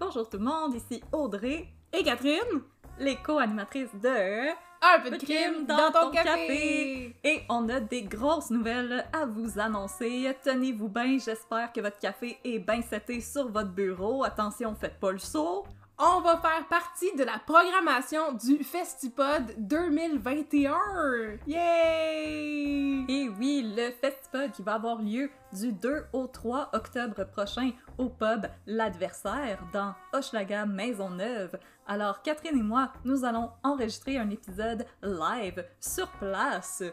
Bonjour tout le monde, ici Audrey, Et Catherine, les co-animatrices de un peu de crime dans ton café. Et on a des grosses nouvelles à vous annoncer. Tenez-vous bien, j'espère que votre café est bien seté sur votre bureau. Attention, faites pas le saut. On va faire partie de la programmation du Festipod 2021. Yay! Et oui, le festival qui va avoir lieu du 2 au 3 octobre prochain au pub L'Adversaire dans Hochelaga Maisonneuve. Alors Catherine et moi, nous allons enregistrer un épisode live sur place.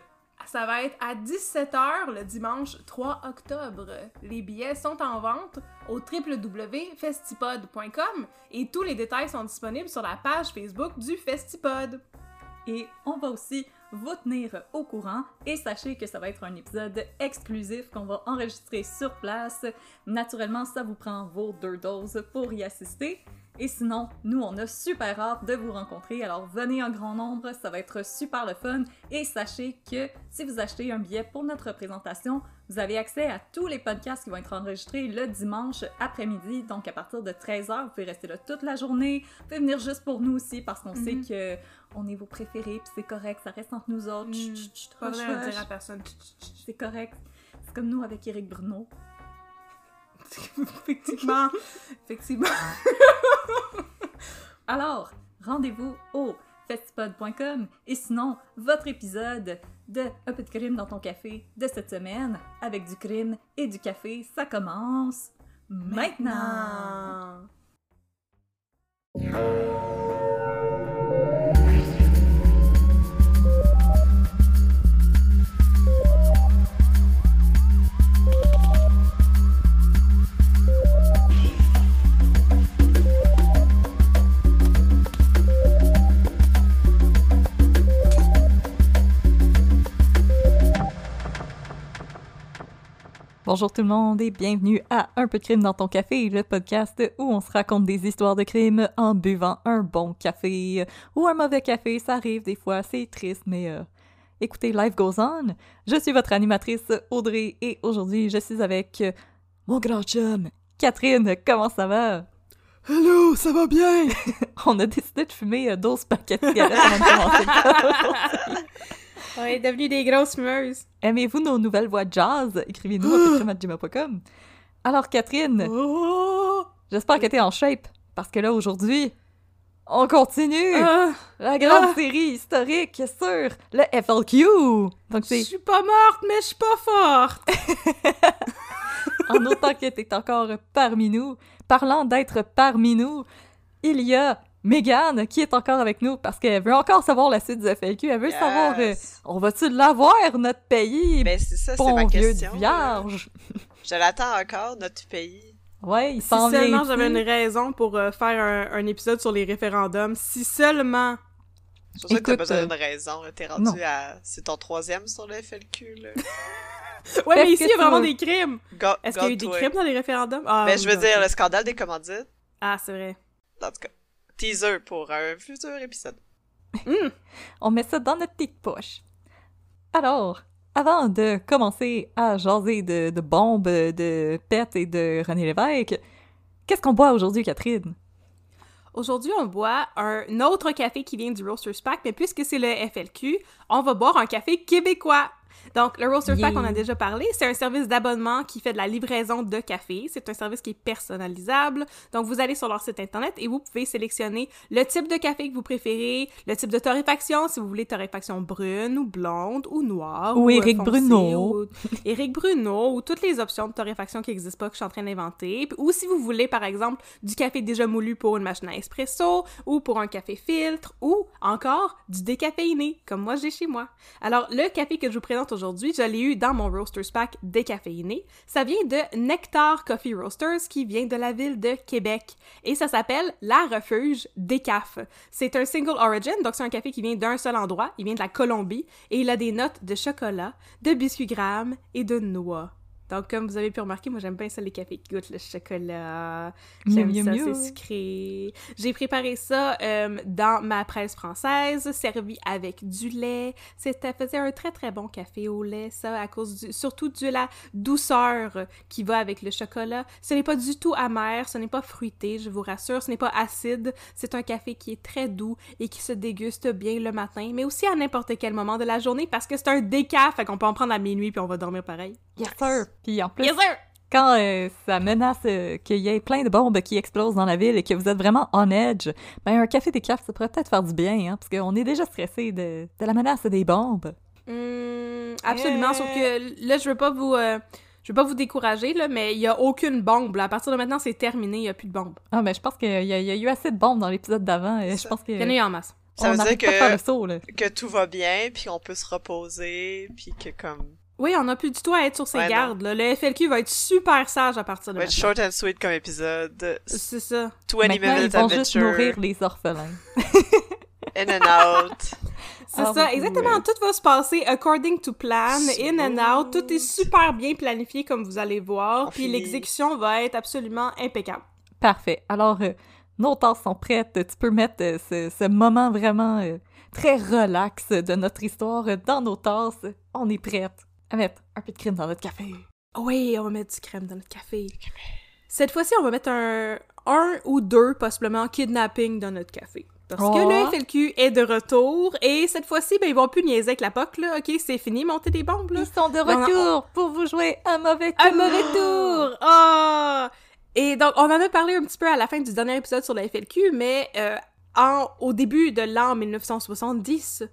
Ça va être à 17h le dimanche 3 octobre. Les billets sont en vente au www.festipod.com et tous les détails sont disponibles sur la page Facebook du Festipod. Et on va aussi vous tenir au courant et sachez que ça va être un épisode exclusif qu'on va enregistrer sur place. Naturellement, ça vous prend vos deux doses pour y assister. Et sinon, nous, on a super hâte de vous rencontrer. Alors, venez en grand nombre, ça va être super le fun. Et sachez que si vous achetez un billet pour notre présentation, vous avez accès à tous les podcasts qui vont être enregistrés le dimanche après-midi. Donc, à partir de 13h, vous pouvez rester là toute la journée. Vous pouvez venir juste pour nous aussi parce qu'on sait Mhm. que on est vos préférés, puis c'est correct, ça reste entre nous autres. Chut, chut, chut, Pas vrai à dire à personne. C'est correct. C'est comme nous avec Eric Bruno. Effectivement. Effectivement. Alors, rendez-vous au festipod.com et sinon, votre épisode de Un peu de crime dans ton café de cette semaine avec du crime et du café, ça commence maintenant. Bonjour tout le monde et bienvenue à Un peu de crime dans ton café, le podcast où on se raconte des histoires de crime en buvant un bon café ou un mauvais café, ça arrive des fois, c'est triste, mais euh, écoutez, life goes on. Je suis votre animatrice Audrey et aujourd'hui je suis avec euh, mon grand chum, Catherine, comment ça va? Hello, ça va bien? On a décidé de fumer euh, 12 paquets de cigarettes avant de commencer. On est devenus des grosses fumeuses. Aimez-vous nos nouvelles voix jazz? Écrivez-nous à petitcrème@gmail.com. Alors Catherine, Oh! J'espère que t'es en shape, parce que là, aujourd'hui, on continue Ah, la grande ah. série historique sur le FLQ. Donc, je suis pas morte, mais je suis pas forte. en autant que t'es encore parmi nous. Parlant d'être parmi nous, il y a Megan qui est encore avec nous parce qu'elle veut encore savoir la suite du FLQ. Elle veut Yes. savoir, euh, on va-tu l'avoir, notre pays? Ben, c'est ça, c'est ma vieux question. là. vierge. Je l'attends encore, notre pays. Ouais, il Si seulement j'avais une raison pour euh, faire un, un épisode sur les référendums, si seulement. C'est pour ça que t'as Écoute, besoin euh, d'une raison. T'es non. rendu à... C'est ton troisième sur le FLQ, là. Ouais, mais ici, il y a vraiment des crimes. Go- Est-ce qu'il y a eu des crimes dans les référendums? Ah, Ben, oui, je veux dire, le scandale des commandites. Ah, c'est vrai. En tout cas, teaser pour un futur épisode. Hum, On met ça dans notre petite poche. Alors, avant de commencer à jaser de, de bombes, de pètes et de René Lévesque, qu'est-ce qu'on boit aujourd'hui, Catherine? Aujourd'hui, on boit un autre café qui vient du Roasters Pack, mais puisque c'est le FLQ, on va boire un café québécois. Donc, le Roasters Pack, Yeah. on a déjà parlé, c'est un service d'abonnement qui fait de la livraison de café. C'est un service qui est personnalisable. Donc, vous allez sur leur site internet et vous pouvez sélectionner le type de café que vous préférez, le type de torréfaction, si vous voulez torréfaction brune ou blonde ou noire. Ou euh, Éric foncée, Bruno. ou Éric Bruno ou toutes les options de torréfaction qui n'existent pas que je suis en train d'inventer. Ou si vous voulez, par exemple, du café déjà moulu pour une machine à espresso ou pour un café filtre ou encore du décaféiné, comme moi j'ai chez moi. Alors, le café que je vous présente aujourd'hui, je l'ai eu dans mon Roasters Pack décaféiné. Ça vient de Nectar Coffee Roasters qui vient de la ville de Québec et ça s'appelle La Refuge Décaf. C'est un single origin, donc c'est un café qui vient d'un seul endroit, il vient de la Colombie et il a des notes de chocolat, de biscuits grammes et de noix. Donc, comme vous avez pu remarquer, moi, j'aime bien ça, les cafés qui goûtent le chocolat. J'aime ça, c'est sucré. J'ai préparé ça euh, dans ma presse française, servi avec du lait. C'était faisait un très, très bon café au lait, ça, à cause du, surtout de la douceur qui va avec le chocolat. Ce n'est pas du tout amer, ce n'est pas fruité, je vous rassure, ce n'est pas acide. C'est un café qui est très doux et qui se déguste bien le matin, mais aussi à n'importe quel moment de la journée parce que c'est un décaf, fait qu'on peut en prendre à minuit puis on va dormir pareil. Yes, sir! Puis en plus, Yes, sir! quand euh, ça menace euh, qu'il y ait plein de bombes qui explosent dans la ville et que vous êtes vraiment on edge, ben un café décaf, ça pourrait peut-être faire du bien, hein, parce qu'on est déjà stressé de, de la menace des bombes. Hum, absolument, sauf que là, je veux pas vous... euh, je veux pas vous décourager, là, mais il y a aucune bombe. là. À partir de maintenant, c'est terminé, il y a plus de bombe. Ah, mais je pense qu'il y, a- il y a eu assez de bombes dans l'épisode d'avant. et Je pense que Il y en a eu en masse. Ça on veut dire que, saut, là. que tout va bien, puis on peut se reposer, puis que comme... Oui, on a plus du tout à être sur ses Ouais, gardes. là. Le FLQ va être super sage à partir de maintenant. short and sweet comme épisode. C'est ça. 20 Maintenant, ils minutes vont juste nourrir les orphelins. In and out. C'est Ah, ça, oui, exactement. oui. Tout va se passer according to plan, in and out. Tout est super bien planifié, comme vous allez voir. On Puis l'exécution va être absolument impeccable. Parfait. Alors, euh, nos tasses sont prêtes. Tu peux mettre euh, ce, ce moment vraiment euh, très relax de notre histoire dans nos tasses. On est prête mettre un peu de crème dans notre café. Oui, on va mettre du crème dans notre café. Cette fois-ci, on va mettre un, un ou deux, possiblement, kidnapping dans notre café. Parce que Oh. le FLQ est de retour et cette fois-ci, ben, ils vont plus niaiser avec la POC, là. OK, c'est fini, monter des bombes, là. Ils sont de on retour pour vous jouer un mauvais tour. Un mauvais tour! Ah! Et donc, on en a parlé un petit peu à la fin du dernier épisode sur la FLQ, mais euh, en, au début de l'an 1970,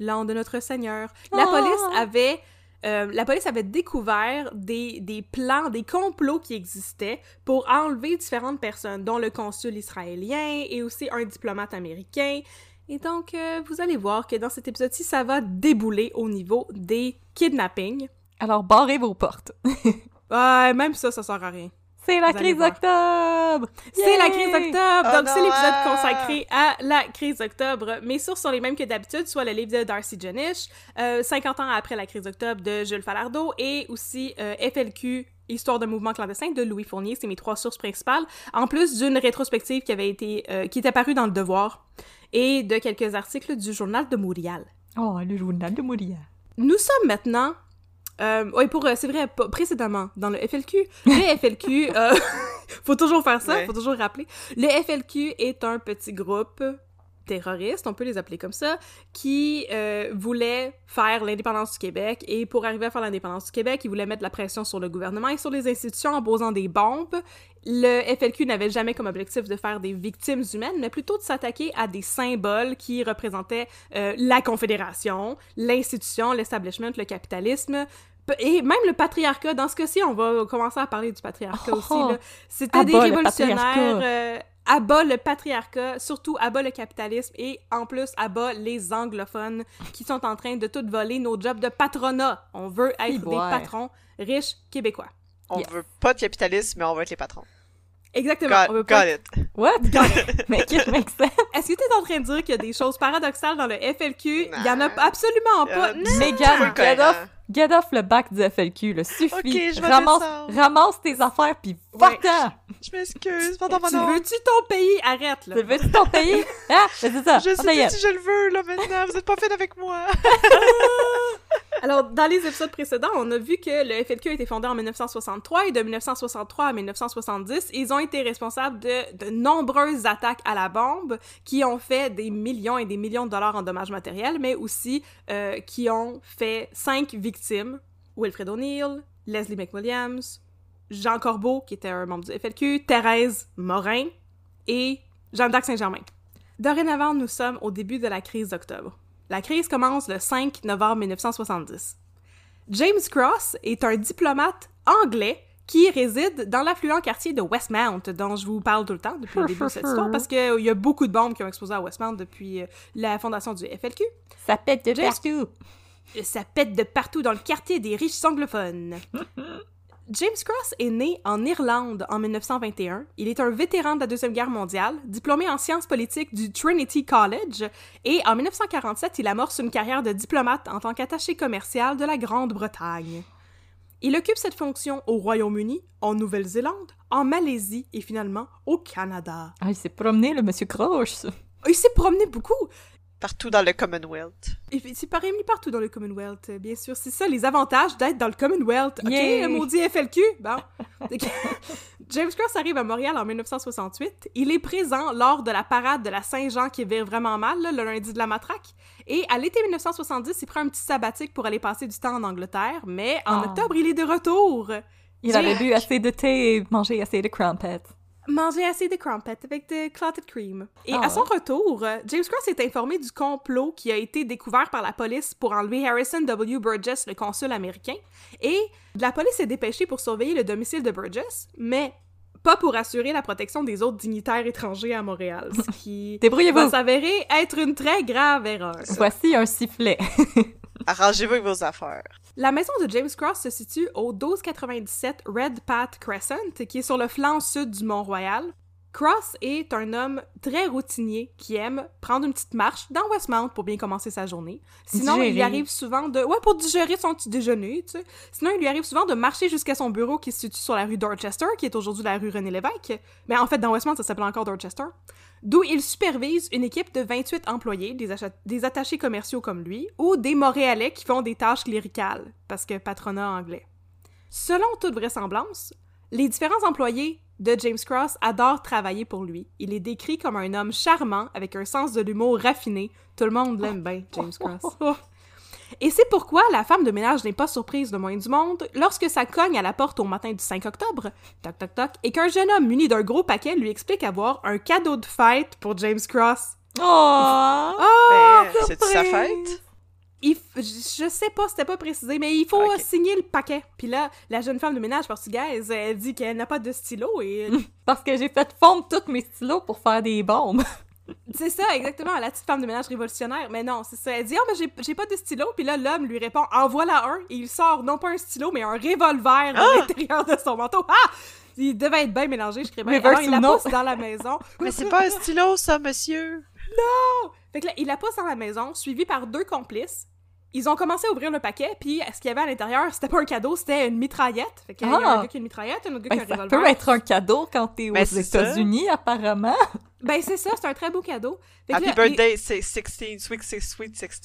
l'an de notre Seigneur, la Oh! police avait... euh, la police avait découvert des, des plans, des complots qui existaient pour enlever différentes personnes, dont le consul israélien et aussi un diplomate américain. Et donc, euh, vous allez voir que dans cet épisode-ci, ça va débouler au niveau des kidnappings. Alors, barrez vos portes. Ouais, même ça, ça sert à rien. C'est la crise d'octobre! C'est la crise d'octobre! Oh Donc, c'est l'épisode consacré à la crise d'octobre. Mes sources sont les mêmes que d'habitude, soit le livre de Darcy Jenish, euh, 50 ans après la crise d'octobre de Jules Falardeau, et aussi euh, FLQ, Histoire de mouvement clandestin de Louis Fournier. C'est mes trois sources principales. En plus d'une rétrospective qui avait été, euh, qui était parue dans Le Devoir, et de quelques articles du Journal de Montréal. Oh, le journal de Mouria. Nous sommes maintenant. Euh, oui, pour. euh, c'est vrai, précédemment, dans le FLQ. Le FLQ. euh, faut toujours faire ça, Ouais. faut toujours rappeler. Le FLQ est un petit groupe terroriste, on peut les appeler comme ça, qui euh, voulait faire l'indépendance du Québec. Et pour arriver à faire l'indépendance du Québec, ils voulaient mettre la pression sur le gouvernement et sur les institutions en posant des bombes. Le FLQ n'avait jamais comme objectif de faire des victimes humaines, mais plutôt de s'attaquer à des symboles qui représentaient euh, la Confédération, l'institution, l'establishment, le capitalisme, et même le patriarcat. Dans ce cas-ci, on va commencer à parler du patriarcat Oh, aussi. C'était À des le révolutionnaires. Bas le patriarcat, surtout à bas le capitalisme et en plus à bas les anglophones qui sont en train de tout voler nos jobs de patronat. On veut être des patrons riches québécois. On Yes. veut pas de capitalisme, mais on veut être les patrons. Exactement. on Got, veut pas got it. What? Mais qu'est-ce que c'est? Est-ce que tu es en train de dire qu'il y a des choses paradoxales dans le FLQ? Il y en a absolument pas. a Non! Megan, get off, get off le bac du FLQ, là. Suffit. Ok, je vais ramasse, ramasse tes affaires pis va-t'en! Je m'excuse, pardon, Tu mon nom. veux-tu ton pays? Arrête, là. Tu veux-tu ton pays? Ah, c'est ça. Je on sais si je le veux, là, maintenant. Vous êtes pas fait avec moi. Alors, dans les épisodes précédents, on a vu que le FLQ a été fondé en 1963 et de 1963 à 1970, ils ont été responsables de, de nombreuses attaques à la bombe qui ont fait des millions et des millions de dollars en dommages matériels, mais aussi euh, qui ont fait cinq victimes. Wilfred O'Neill, Leslie McWilliams, Jean Corbeau, qui était un membre du FLQ, Thérèse Morin et Jeanne d'Arc Saint-Germain. Dorénavant, nous sommes au début de la crise d'octobre. La crise commence le 5 novembre 1970. James Cross est un diplomate anglais qui réside dans l'affluent quartier de Westmount, dont je vous parle tout le temps depuis le début de cette histoire, parce qu'il y a beaucoup de bombes qui ont explosé à Westmount depuis euh, la fondation du FLQ. Ça pète de James- partout. Ça pète de partout dans le quartier des riches anglophones. James Cross est né en Irlande en 1921. Il est un vétéran de la Deuxième Guerre mondiale, diplômé en sciences politiques du Trinity College, et en 1947, il amorce une carrière de diplomate en tant qu'attaché commercial de la Grande-Bretagne. Il occupe cette fonction au Royaume-Uni, en Nouvelle-Zélande, en Malaisie et finalement au Canada. Ah, il s'est promené, le monsieur Croche. Il s'est promené beaucoup. Partout dans le Commonwealth. Il s'est pas réuni partout dans le Commonwealth, euh, bien sûr. C'est ça, les avantages d'être dans le Commonwealth. OK, Yay! maudit FLQ. Bon. James Cross arrive à Montréal en 1968. Il est présent lors de la parade de la Saint-Jean qui vire vraiment mal, là, le lundi de la matraque. Et à l'été 1970, il prend un petit sabbatique pour aller passer du temps en Angleterre. Mais en Oh. octobre, il est de retour. Il Jack. avait bu assez de thé et mangé assez de crumpets. Manger assez de crumpets avec de clotted cream. Et Ah à son retour, euh, James Cross est informé du complot qui a été découvert par la police pour enlever Harrison W. Burgess, le consul américain. Et la police est dépêchée pour surveiller le domicile de Burgess, mais pas pour assurer la protection des autres dignitaires étrangers à Montréal, ce qui va s'avérer être une très grave erreur. Voici un sifflet. Arrangez-vous avec vos affaires. La maison de James Cross se situe au 1297 Red Path Crescent, qui est sur le flanc sud du Mont-Royal. Cross est un homme très routinier qui aime prendre une petite marche dans Westmount pour bien commencer sa journée. Sinon, il lui arrive souvent de... Ouais, pour digérer son petit déjeuner, tu sais. Sinon, il lui arrive souvent de marcher jusqu'à son bureau qui se situe sur la rue Dorchester, qui est aujourd'hui la rue René-Lévesque. Mais en fait, dans Westmount, ça s'appelle encore Dorchester. D'où il supervise une équipe de 28 employés, des, attachés commerciaux comme lui, ou des Montréalais qui font des tâches cléricales, parce que patronat anglais. Selon toute vraisemblance, les différents employés de James Cross adorent travailler pour lui. Il est décrit comme un homme charmant, avec un sens de l'humour raffiné. Tout le monde l'aime bien, James Cross. Et c'est pourquoi la femme de ménage n'est pas surprise de moins du monde lorsque ça cogne à la porte au matin du 5 octobre, toc toc toc, et qu'un jeune homme muni d'un gros paquet lui explique avoir un cadeau de fête pour James Cross. Oh! Oh! Ben, c'est sa fête? Il f- je sais pas, c'était pas précisé, mais il faut signer le paquet. Puis là, la jeune femme de ménage portugaise, elle dit qu'elle n'a pas de stylo et Parce que j'ai fait fondre tous mes stylos pour faire des bombes. C'est ça exactement, la petite femme de ménage révolutionnaire. Mais non, c'est ça. Elle dit "Oh, mais j'ai pas de stylo." Puis là, l'homme lui répond "En voilà un." Et il sort non pas un stylo, mais un revolver de l'intérieur de son manteau. Ah Il devait être bien mélangé, je crée bien. Alors, il la pousse dans la maison. Mais c'est pas un stylo, ça, monsieur? Fait que là, il la pousse dans la maison, suivi par deux complices. Ils ont commencé à ouvrir le paquet, puis ce qu'il y avait à l'intérieur, c'était pas un cadeau, c'était une mitraillette. Fait qu'il y a Ah! un gars qui a une mitraillette, un autre gars Ben, qui a un ça revolver. peut être un cadeau quand t'es aux Ben, ça. États-Unis, apparemment. Ben, c'est ça, c'est un très beau cadeau. Fait Happy là, birthday, c'est 16, sweet, six- sweet 16,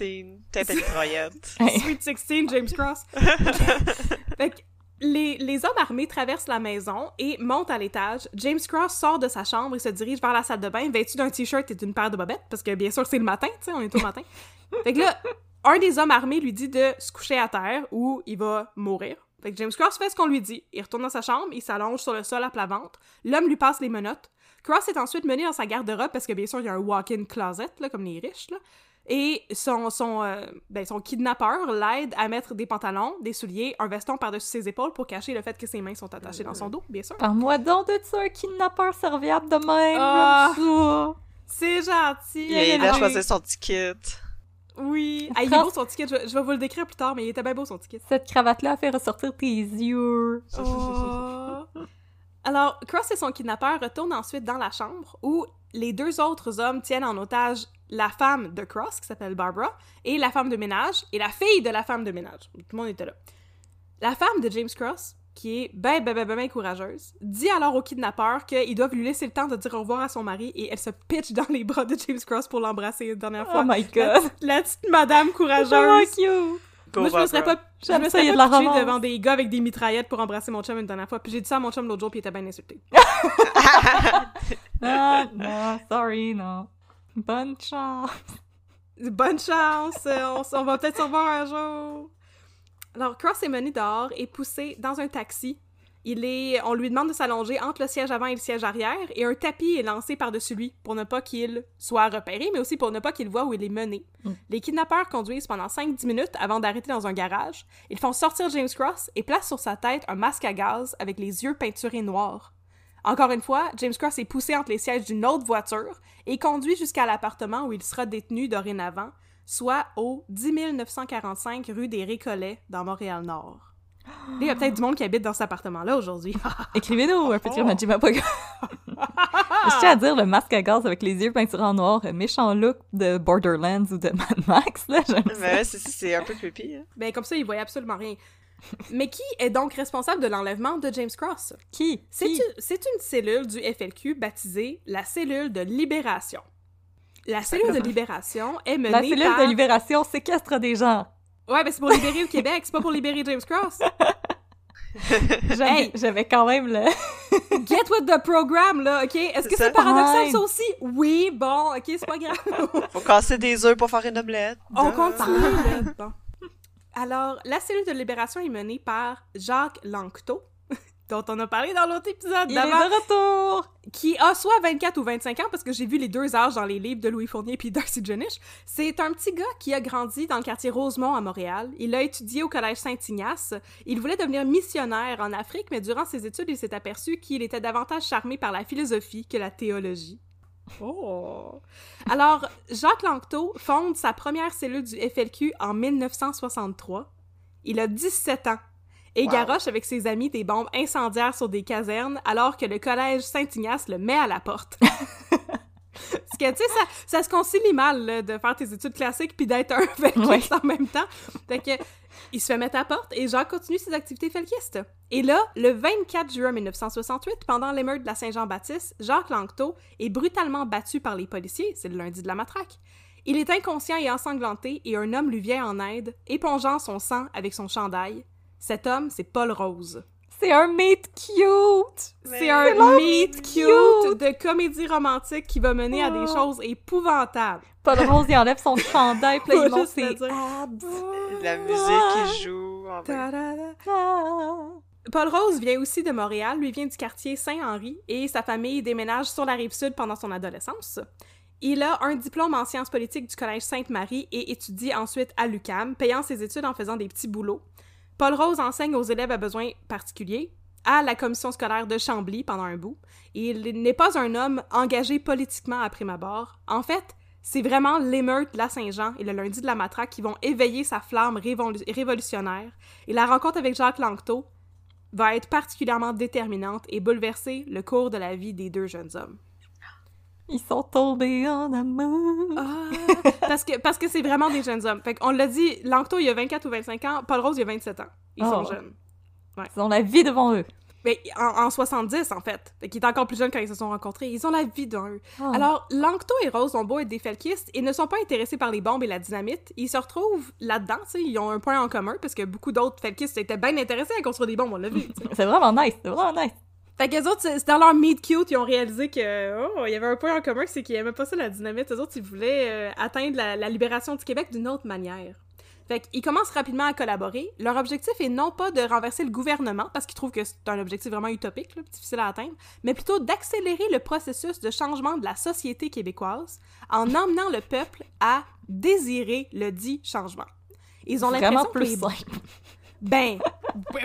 tête à mitraillette. Sweet 16, James Cross. fait que les, les hommes armés traversent la maison et montent à l'étage. James Cross sort de sa chambre et se dirige vers la salle de bain, vêtu d'un t-shirt et d'une paire de bobettes, parce que bien sûr, c'est le matin, tu sais, on est au matin. fait que là, un des hommes armés lui dit de se coucher à terre ou il va mourir. Fait que James Cross fait ce qu'on lui dit. Il retourne dans sa chambre, il s'allonge sur le sol à plat ventre. L'homme lui passe les menottes. Cross est ensuite mené dans sa garde-robe parce que bien sûr, il y a un walk-in closet, là, comme les riches, là. Et son, son, euh, ben, son kidnappeur l'aide à mettre des pantalons, des souliers, un veston par-dessus ses épaules pour cacher le fait que ses mains sont attachées dans son dos, bien sûr. Parle-moi donc de ça, un kidnappeur serviable de même. Ah. ça. C'est gentil! Il a choisir son ticket. Oui! Ah, il est beau son ticket, je, vais- je vais vous le décrire plus tard, mais il était bien beau son ticket. Cette cravate-là a fait ressortir tes yeux. Oh. Alors, Cross et son kidnappeur retournent ensuite dans la chambre où les deux autres hommes tiennent en otage la femme de Cross, qui s'appelle Barbara, et la femme de ménage, et la fille de la femme de ménage. Tout le monde était là. La femme de James Cross, qui est ben, ben, ben, ben, ben courageuse, dit alors au kidnappeur qu'ils doivent lui laisser le temps de dire au revoir à son mari, et elle se pitche dans les bras de James Cross pour l'embrasser une dernière Oh fois. my La, god. la petite madame Oh, courageuse. Moi, je me serais pas, je me ça, il y serais a de pas pitchée devant des gars avec des mitraillettes pour embrasser mon chum une dernière fois. Puis j'ai dit ça à mon chum l'autre jour, puis il était bien insulté. Ah, non, sorry, non. Bonne chance. Bonne chance! euh, On, on va peut-être se revoir un jour! Alors, Cross est mené dehors et poussé dans un taxi. Il est, on lui demande de s'allonger entre le siège avant et le siège arrière, et un tapis est lancé par-dessus lui pour ne pas qu'il soit repéré, mais aussi pour ne pas qu'il voit où il est mené. Mm. Les kidnappeurs conduisent pendant 5-10 minutes avant d'arrêter dans un garage. Ils font sortir James Cross et placent sur sa tête un masque à gaz avec les yeux peinturés noirs. Encore une fois, James Cross est poussé entre les sièges d'une autre voiture et conduit jusqu'à l'appartement où il sera détenu dorénavant, soit au 10 945 rue des Récollets, dans Montréal-Nord. Il y a peut-être du monde qui habite dans cet appartement-là aujourd'hui. Écrivez-nous un petit Oh. oh. Je tiens à dire, le masque à gaz avec les yeux peinturés en noir, un méchant look de Borderlands ou de Mad Max, là. Mais ouais, c'est- c'est un peu creepy. Hein. ben, comme ça, il voyait absolument rien. Mais qui est donc responsable de l'enlèvement de James Cross? Qui? C'est Qui? une, c'est une cellule du FLQ baptisée la cellule de libération. La cellule de libération est menée La cellule par... de libération séquestre des gens. Ouais, mais c'est pour libérer le Québec, c'est pas pour libérer James Cross. J'avais Hey! j'avais quand même le... Get with the program, là, OK? Est-ce que C'est paradoxal, ça aussi? Oui, bon, OK, c'est pas grave. Faut casser des œufs pour faire une omelette. On continue, là. Bon. Alors, la cellule de libération est menée par Jacques Lanctot, dont on a parlé dans l'autre épisode Il est de retour! qui a soit 24 ou 25 ans, parce que j'ai vu les deux âges dans les livres de Louis Fournier puis Darcy Jenish. C'est un petit gars qui a grandi dans le quartier Rosemont à Montréal. Il a étudié au collège Saint-Ignace. Il voulait devenir missionnaire en Afrique, mais durant ses études, il s'est aperçu qu'il était davantage charmé par la philosophie que la théologie. Oh! Alors, Jacques Lanctot fonde sa première cellule du FLQ en 1963. Il a 17 ans et Wow. garoche avec ses amis des bombes incendiaires sur des casernes alors que le collège Saint-Ignace le met à la porte. Parce que, tu sais, ça, ça se concilie mal, là, de faire tes études classiques puis d'être un felkiste en même temps. Fait que, il se fait mettre à la porte et Jacques continue ses activités felkistes. Et là, le 24 juin 1968, pendant l'émeute de la Saint-Jean-Baptiste, Jacques Lanctot est brutalement battu par les policiers, c'est le lundi de la matraque. Il est inconscient et ensanglanté et un homme lui vient en aide, épongeant son sang avec son chandail. Cet homme, c'est Paul Rose. C'est un mate cute! C'est Mais- un C'est meet meet cute de comédie romantique qui va mener à des Oh. choses épouvantables. Paul Rose, il enlève son chandail, puis il montre ses abs. La musique qui joue. en. Paul Rose vient aussi de Montréal, lui vient du quartier Saint-Henri et sa famille déménage sur la rive sud pendant son adolescence. Il a un diplôme en sciences politiques du collège Sainte-Marie et étudie ensuite à l'UCAM, payant ses études en faisant des petits boulots. Paul Rose enseigne aux élèves à besoins particuliers à la commission scolaire de Chambly pendant un bout. Il n'est pas un homme engagé politiquement à prime abord. En fait, c'est vraiment l'émeute de la Saint-Jean et le lundi de la matraque qui vont éveiller sa flamme révolu- révolutionnaire. Et la rencontre avec Jacques Lanctot va être particulièrement déterminante et bouleverser le cours de la vie des deux jeunes hommes. Ils sont tombés en amour. Ah, parce que parce que c'est vraiment des jeunes hommes. Fait qu'on l'a dit, Lanctot il a 24 ou 25 ans, Paul Rose il a 27 ans. Ils sont Oh. jeunes. Ils ont la vie devant eux. Mais en, en 70 en fait. Fait qu'il est encore plus jeune quand ils se sont rencontrés. Ils ont la vie d'un eux. Ah. Alors, Lanctot et Rose ont beau être des felkistes et ne sont pas intéressés par les bombes et la dynamite. Ils se retrouvent là-dedans, tu sais, ils ont un point en commun parce que beaucoup d'autres felkistes étaient bien intéressés à construire des bombes, on l'a vu. C'est vraiment nice, c'est vraiment nice. Fait qu'eux autres, c'est dans leur meet cute, ils ont réalisé que, oh, il y avait un point en commun, c'est qu'ils aimaient pas ça la dynamite. Eux autres, ils voulaient euh, atteindre la, la libération du Québec d'une autre manière. Fait qu'ils commencent rapidement à collaborer. Leur objectif est non pas de renverser le gouvernement, parce qu'ils trouvent que c'est un objectif vraiment utopique, là, difficile à atteindre, mais plutôt d'accélérer le processus de changement de la société québécoise en emmenant le peuple à désirer le dit changement. Ils ont l'impression que plus les... Ben,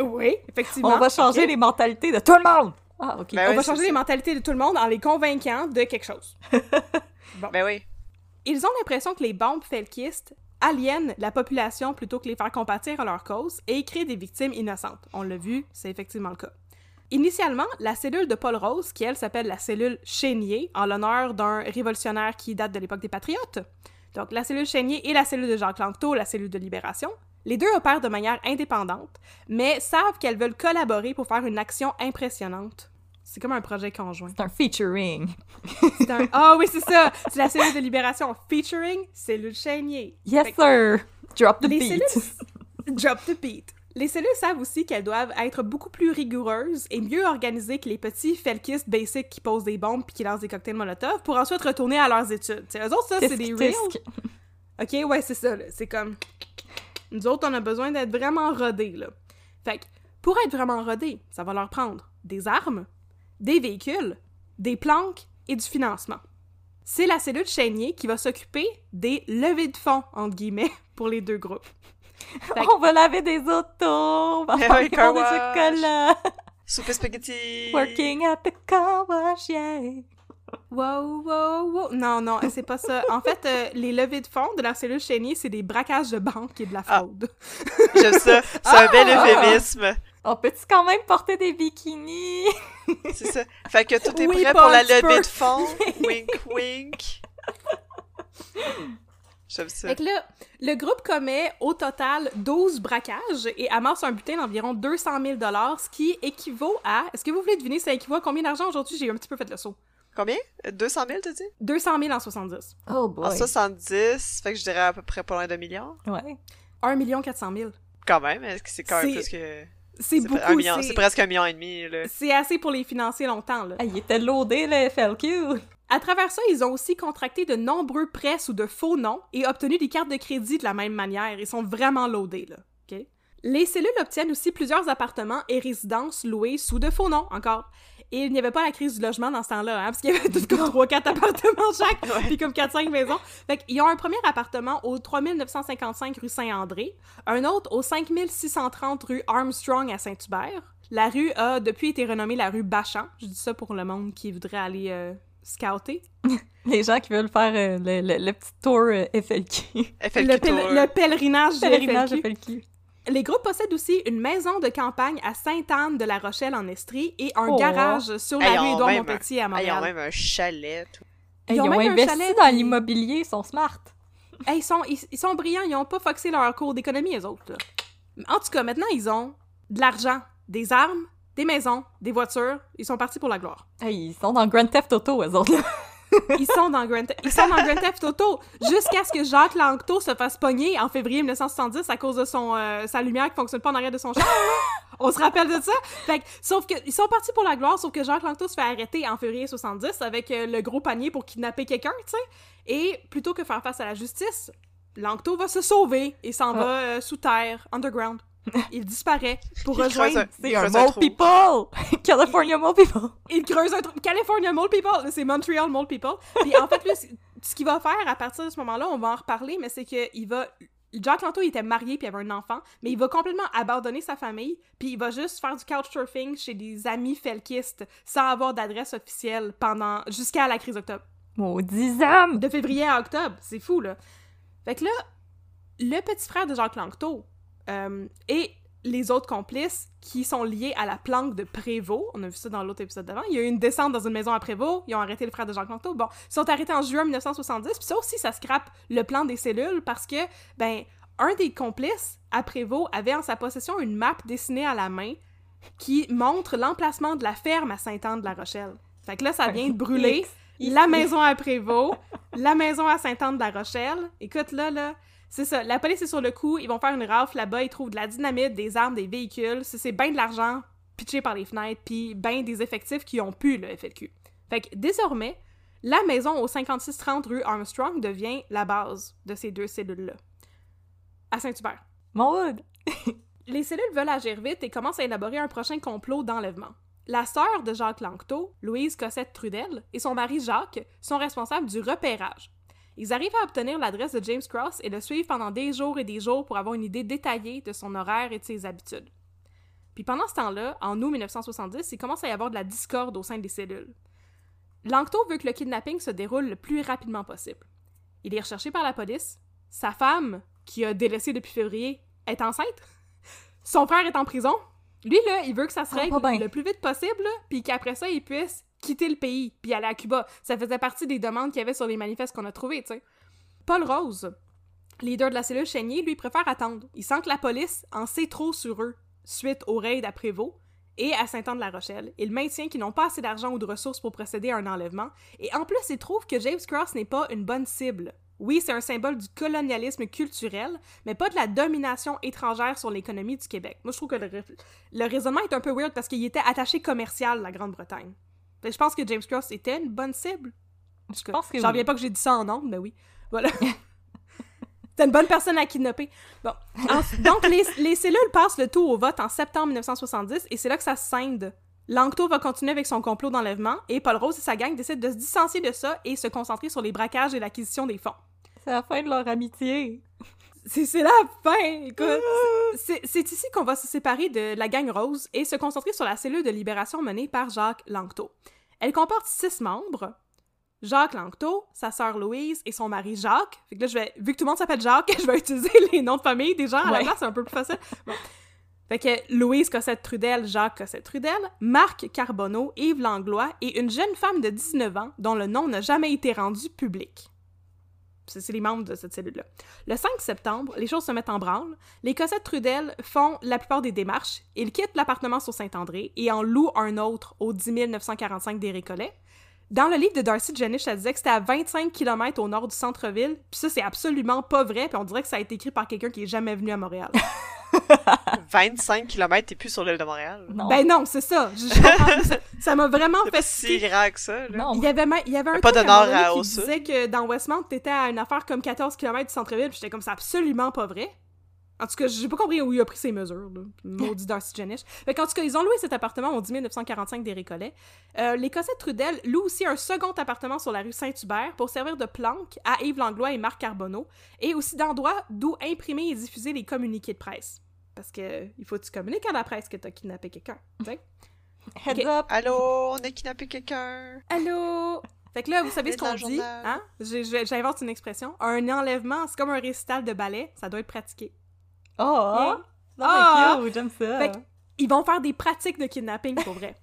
oui, effectivement. On va changer les mentalités de tout le monde! Ah, ok. Ben On oui, va changer les mentalités de tout le monde en les convainquant de quelque chose. Ben oui. Ils ont l'impression que les bombes felkistes aliènent la population plutôt que les faire compatir à leur cause et créent des victimes innocentes. On l'a vu, c'est effectivement le cas. Initialement, la cellule de Paul Rose, qui elle s'appelle la cellule Chénier, en l'honneur d'un révolutionnaire qui date de l'époque des Patriotes. Donc la cellule Chénier et la cellule de Jacques Lanctot, la cellule de Libération. Les deux opèrent de manière indépendante, mais savent qu'elles veulent collaborer pour faire une action impressionnante. C'est comme un projet conjoint. C'est un featuring. C'est un- Ah oui, c'est ça! C'est la cellule de libération featuring cellule Chénier. Yes, que sir! Drop the les beat. cellules... Drop the beat. Les cellules savent aussi qu'elles doivent être beaucoup plus rigoureuses et mieux organisées que les petits felkistes basics qui posent des bombes puis qui lancent des cocktails Molotov pour ensuite retourner à leurs études. T'sais, eux autres, ça, c'est des tisk. OK, ouais, c'est ça. C'est comme... Nous autres, on a besoin d'être vraiment rodés, là. Fait que, pour être vraiment rodés, ça va leur prendre des armes, des véhicules, des planques et du financement. C'est la cellule Chénier qui va s'occuper des levées de fonds, entre guillemets, pour les deux groupes. Fait que- On va laver des autos! On va Eh faire des car bons de wash. chocolat! Soupe spaghetti. Working at the car wash, yeah! Wow, wow, wow. Non, non, c'est pas ça. En fait, euh, les levées de fonds de la cellule Chénier, c'est des braquages de banque et de la Ah. fraude. J'aime ça. C'est un bel Ah! euphémisme. On peut-tu quand même porter des bikinis? C'est ça. Fait que tout est Oui, prêt pour la levée de fond. wink, wink. J'aime ça. Fait que là, le groupe commet au total 12 braquages et amasse un butin d'environ 200 000 ce qui équivaut à... Est-ce que vous voulez deviner ça équivaut à combien d'argent aujourd'hui? J'ai un petit peu fait le saut. Combien? 200 000, t'as dit? 200 000 en 70. Oh En boy. 70, fait que je dirais à peu près pas loin d'un million. Ouais. 1 400 000. Quand même, est-ce que c'est quand même C'est- plus que... C'est beaucoup, un million, c'est- presque un million et demi, là. C'est assez pour les financer longtemps, là. Ah, il était loadé, le FLQ. À travers ça, ils ont aussi contracté de nombreux prêts sous de faux noms et obtenu des cartes de crédit de la même manière. Ils sont vraiment loadés, là. OK? Les cellules obtiennent aussi plusieurs appartements et résidences loués sous de faux noms, encore. Et il n'y avait pas la crise du logement dans ce temps-là, hein, parce qu'il y avait tout comme 3-4 appartements chaque, puis comme 4-5 maisons. Fait qu'ils ont un premier appartement au 3955 rue Saint-André, un autre au 5630 rue Armstrong à Saint-Hubert. La rue a depuis été renommée la rue Bachan. Je dis ça pour le monde qui voudrait aller euh, scouter. Les gens qui veulent faire euh, le, le- le petit tour euh, FLQ. FLQ Le, Tour. le pèlerinage Pèlerinage FLQ. FLQ. Les groupes possèdent aussi une maison de campagne à Sainte-Anne de la Rochelle en Estrie et un Oh. garage sur la Hey, rue ils ont Édouard Montpetit à Ah, ils ont Montréal. même un chalet, tout. Hey, Ils Ils ont ont, même un investi chalet, dans puis- l'immobilier, ils sont smart. Hey, ils, sont, ils, ils sont brillants, ils ont pas foxé leur cours d'économie, eux autres. là. En tout cas, maintenant, ils ont de l'argent, des armes, des maisons, des voitures. Ils sont partis pour la gloire. Hey, ils sont dans Grand Theft Auto, eux autres. là. Ils sont dans Grand, ils sont dans Grand Theft Auto jusqu'à ce que Jacques Langto se fasse pogner en février 1970 à cause de son euh, sa lumière qui fonctionne pas en arrière de son char. On se rappelle de ça. Fait que, sauf que ils sont partis pour la gloire, sauf que Jacques Langto se fait arrêter en février 70 avec euh, le gros panier pour kidnapper quelqu'un, tu sais. Et plutôt que faire face à la justice, Langto va se sauver et s'en Ah. va euh, sous terre, underground. Il disparaît pour Il rejoindre. C'est un mole people! California mole people! Il creuse un trou. California Mole People, c'est Montreal Mole People. Puis en fait, là, ce qu'il va faire à partir de ce moment-là, on va en reparler, mais c'est que il va. Jack Lanto, il était marié puis il avait un enfant, mais il va complètement abandonner sa famille, puis il va juste faire du couchsurfing chez des amis felkistes sans avoir d'adresse officielle pendant jusqu'à la crise d'octobre. Maudits âmes! De février à octobre, c'est fou là. Fait que là, le petit frère de Jacques Langto euh, et les autres complices qui sont liés à la planque de Prévost, on a vu ça dans l'autre épisode d'avant, il y a eu une descente dans une maison à Prévost, ils ont arrêté le frère de Jacques Langto, bon, ils sont arrêtés en juin 1970, puis ça aussi, ça scrape le plan des cellules parce que, ben, un des complices à Prévost avait en sa possession une map dessinée à la main qui montre l'emplacement de la ferme à Sainte-Anne-de-la-Rochelle. Fait que là, ça vient de brûler la maison à Prévost, la maison à Sainte-Anne-de-la-Rochelle. Écoute, là, là, c'est ça. La police est sur le coup, ils vont faire une rafle là-bas, ils trouvent de la dynamite, des armes, des véhicules. C'est c'est ben de l'argent pitché par les fenêtres, puis ben des effectifs qui ont pu le FLQ. Fait que désormais, la maison au 5630 rue Armstrong devient la base de ces deux cellules-là. À Saint-Hubert. Mon hood! Les cellules veulent agir vite et commencent à élaborer un prochain complot d'enlèvement. La sœur de Jacques Langto, Louise Cossette Trudel, et son mari Jacques sont responsables du repérage. Ils arrivent à obtenir l'adresse de James Cross et le suivent pendant des jours et des jours pour avoir une idée détaillée de son horaire et de ses habitudes. Puis pendant ce temps-là, en août 1970, il commence à y avoir de la discorde au sein des cellules. Langto veut que le kidnapping se déroule le plus rapidement possible. Il est recherché par la police. Sa femme, qui a délaissé depuis février, est enceinte. Son frère est en prison. Lui, là, il veut que ça se va règle le plus vite possible, puis qu'après ça, il puisse quitter le pays, puis aller à Cuba. Ça faisait partie des demandes qu'il y avait sur les manifestes qu'on a trouvés, tu sais. Paul Rose, leader de la cellule Chénier, lui préfère attendre. Il sent que la police en sait trop sur eux suite au raid à Prévost et à Saint-Anne-de-la-Rochelle. Il maintient qu'ils n'ont pas assez d'argent ou de ressources pour procéder à un enlèvement. Et en plus, il trouve que James Cross n'est pas une bonne cible. Oui, c'est un symbole du colonialisme culturel, mais pas de la domination étrangère sur l'économie du Québec. Moi, je trouve que le, le raisonnement est un peu weird parce qu'il était attaché commercial, la Grande-Bretagne. Que Je pense que James Cross était une bonne cible. Je pense que J'en oui. reviens pas que j'ai dit ça en nombre, mais oui. Voilà. T'es une bonne personne à kidnapper. Bon. En- donc, les, les cellules passent le tout au vote en septembre 1970 et c'est là que ça scinde. Langto va continuer avec son complot d'enlèvement et Paul Rose et sa gang décident de se distancier de ça et se concentrer sur les braquages et l'acquisition des fonds. C'est la fin de leur amitié. C'est la fin, écoute. C'est c'est ici qu'on va se séparer de la gang Rose et se concentrer sur la cellule de libération menée par Jacques Langto. Elle comporte six membres. Jacques Langto, sa sœur Louise et son mari Jacques. Fait que là, je vais, vu que tout le monde s'appelle Jacques, je vais utiliser les noms de famille des gens à la Ouais. place, c'est un peu plus facile. Bon. Fait que Louise Cossette Trudel, Jacques Cossette Trudel, Marc Carbonneau, Yves Langlois et une jeune femme de 19 ans dont le nom n'a jamais été rendu public. C'est les membres de cette cellule-là. Le 5 septembre, les choses se mettent en branle. Les Cossettes Trudel font la plupart des démarches. Ils quittent l'appartement sur Saint-André et en louent un autre au 10 945 des Récollets. Dans le livre de Darcy Jenish, ça disait que c'était à 25 km au nord du centre-ville. Puis ça, c'est absolument pas vrai. Puis on dirait que ça a été écrit par quelqu'un qui est jamais venu à Montréal. 25 km, t'es plus sur l'île de Montréal. Non. Ben non, c'est ça. Je- je comprends. Ça- ça m'a vraiment C'est fait pas si grave que ça, là. non. Il y avait, même- il y avait un Pas truc de à nord donné à- qui disait que dans Westmount, t'étais à une affaire comme 14 km du centre-ville, puis j'étais comme ça absolument pas vrai. En tout cas, j'ai pas compris où il a pris ses mesures, là. Maudit Darcy Jenish. Fait qu'en tout cas, ils ont loué cet appartement au 10 945 des Récollets. Euh, les Cossettes Trudel louent aussi un second appartement sur la rue Saint-Hubert pour servir de planque à Yves Langlois et Marc Carbonneau, et aussi d'endroit d'où imprimer et diffuser les communiqués de presse. Parce que il faut que tu communiques à la presse que t'as kidnappé quelqu'un. Ok. up. Allô, on a kidnappé quelqu'un. Allô? Fait que là, vous savez ce qu'on dit, hein? J'invente une expression. Un enlèvement, c'est comme un récital de ballet, ça doit être pratiqué. Oh! Hein? Ah! mais cute, j'aime ça. Fait Ils vont faire des pratiques de kidnapping, pour vrai.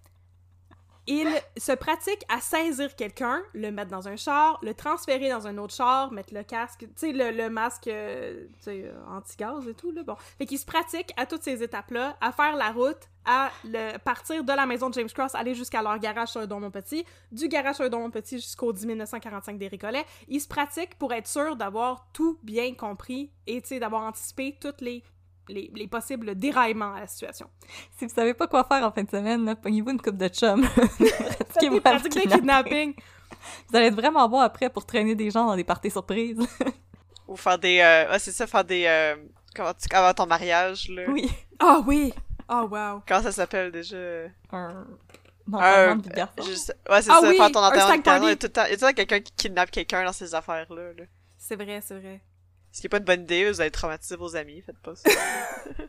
Ils se pratiquent à saisir quelqu'un, le mettre dans un char, le transférer dans un autre char, mettre le casque, tu sais, le, le masque euh, euh, anti-gaz et tout, là, bon. Fait qu'ils se pratiquent à toutes ces étapes-là, à faire la route, à le, partir de la maison de James Cross, aller jusqu'à leur garage sur le Petit, du garage sur le Petit jusqu'au 10 945 des Récollets. Ils se pratiquent pour être sûrs d'avoir tout bien compris et, d'avoir anticipé toutes les, les, les possibles déraillements à la situation. Si vous savez pas quoi faire en fin de semaine, pognez-vous une coupe de chum. De kidnapping. kidnapping. Vous allez être vraiment bon après pour traîner des gens dans des parties surprises. Ou faire des... Euh... Ouais, c'est ça, faire des... Euh... Comment tu... Avant ton mariage, là. oui. Ah oui! Oh wow! Comment ça s'appelle, déjà? Un... Un... de garçon. juste- Ouais, c'est Ah ça, oui, faire ton un enterrement de. Il y a tout le temps, il y a tout le temps quelqu'un qui kidnappe quelqu'un dans ces affaires-là, là. C'est vrai, c'est vrai. Ce qui est pas une bonne idée, vous allez traumatiser vos amis, faites pas ça.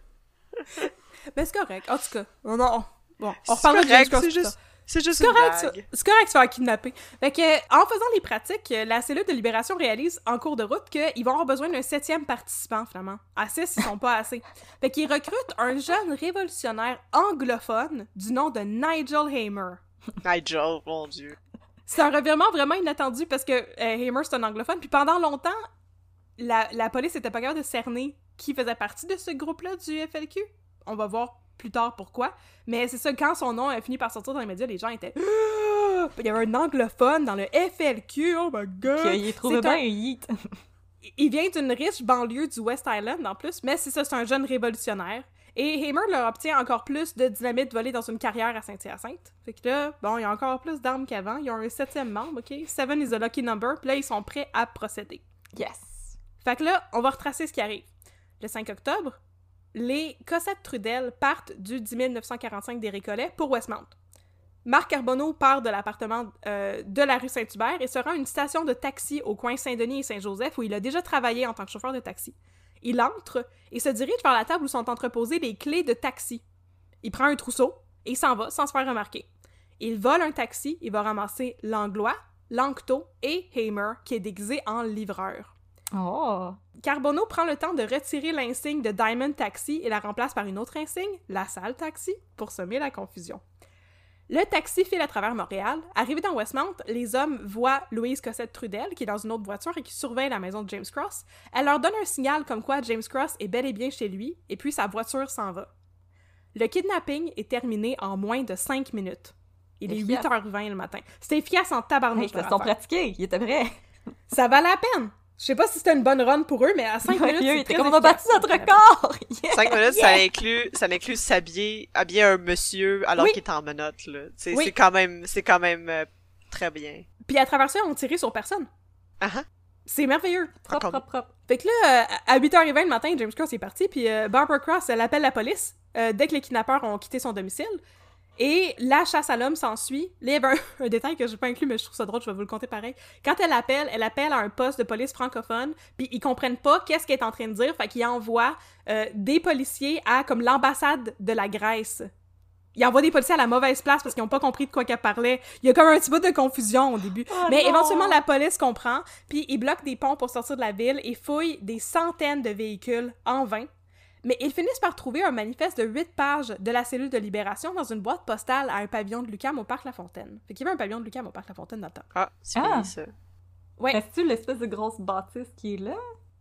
Mais c'est correct. En tout cas, non, non. Bon, on C'est reparlera de c'est juste-. C'est juste correct. C'est correct de se faire kidnapper. Fait que, en faisant les pratiques, la cellule de libération réalise en cours de route qu'ils vont avoir besoin d'un septième participant, finalement. À six, ils sont pas assez. Fait qu'ils recrutent un jeune révolutionnaire anglophone du nom de Nigel Hamer. Nigel, mon dieu. C'est un revirement vraiment inattendu parce que euh, Hamer, c'est un anglophone. Puis pendant longtemps, la, la police était pas capable de cerner qui faisait partie de ce groupe-là du FLQ. On va voir plus tard pourquoi. Mais c'est ça, quand son nom a fini par sortir dans les médias, les gens étaient! Il y avait un anglophone dans le FLQ, oh my god! Puis, il est trouvé C'est bien un yeet. Il vient d'une riche banlieue du West Island en plus, mais c'est ça, c'est un jeune révolutionnaire. Et Hamer leur obtient encore plus de dynamite volée dans une carrière à Saint-Hyacinthe. Fait que là, bon, il y a encore plus d'armes qu'avant. Ils ont un septième membre, ok? Seven is a lucky number. Puis là, ils sont prêts à procéder. Yes. Fait que là, on va retracer ce qui arrive. Le 5 octobre, les Cossettes Trudel partent du 10 945 des Récollets pour Westmount. Marc Carbonneau part de l'appartement euh, de la rue Saint-Hubert et se rend à une station de taxi au coin Saint-Denis et Saint-Joseph où il a déjà travaillé en tant que chauffeur de taxi. Il entre et se dirige vers la table où sont entreposées les clés de taxi. Il prend un trousseau et s'en va sans se faire remarquer. Il vole un taxi, il va ramasser Langlois, Lanctot et Hamer qui est déguisé en livreur. Oh. Carbonneau prend le temps de retirer l'insigne de Diamond Taxi et la remplace par une autre insigne, La Salle Taxi, pour semer la confusion. Le taxi file à travers Montréal. Arrivé dans Westmount, les hommes voient Louise Cossette Trudel, qui est dans une autre voiture et qui surveille la maison de James Cross. Elle leur donne un signal comme quoi James Cross est bel et bien chez lui, et puis sa voiture s'en va. Le kidnapping est terminé en moins de 5 minutes. Il est Efficace. 8h20 le matin. C'était efficace en tabarnouche. Hey, ils se sont pratiqués, il était vrai. Ça valait la peine. Je sais pas si c'était une bonne run pour eux, mais à 5 Ouais, minutes, c'est très comme on a battu notre record! Yeah! 5 minutes, ça inclut, ça inclut s'habiller, habiller un monsieur alors Oui. qu'il est en menottes, là. Oui. C'est quand même, c'est quand même euh, très bien. Puis à travers ça, on tirait sur personne. Ah ah. C'est merveilleux. Propre, propre, propre. Fait que là, euh, à 8h20 le matin, James Cross est parti, puis euh, Barbara Cross, elle appelle la police euh, dès que les kidnappeurs ont quitté son domicile. Et la chasse à l'homme s'ensuit. Là, il y avait un, un détail que j'ai pas inclus, mais je trouve ça drôle, je vais vous le conter pareil. Quand elle appelle, elle appelle à un poste de police francophone, puis ils comprennent pas qu'est-ce qu'elle est en train de dire, fait qu'ils envoient euh, des policiers à, comme, l'ambassade de la Grèce. Ils envoient des policiers à la mauvaise place parce qu'ils ont pas compris de quoi qu'elle parlait. Il y a comme un petit peu de confusion au début. Oh Mais non! éventuellement, la police comprend, puis ils bloquent des ponts pour sortir de la ville et fouillent des centaines de véhicules en vain. Mais ils finissent par trouver un manifeste de 8 pages de la cellule de libération dans une boîte postale à un pavillon de Lucam au Parc La Fontaine. Fait qu'il y avait un pavillon de Lucam au Parc La Fontaine dans le temps. Ah, c'est Ah. ça. Ouais. Est-ce que l'espèce de grosse bâtisse qui est là?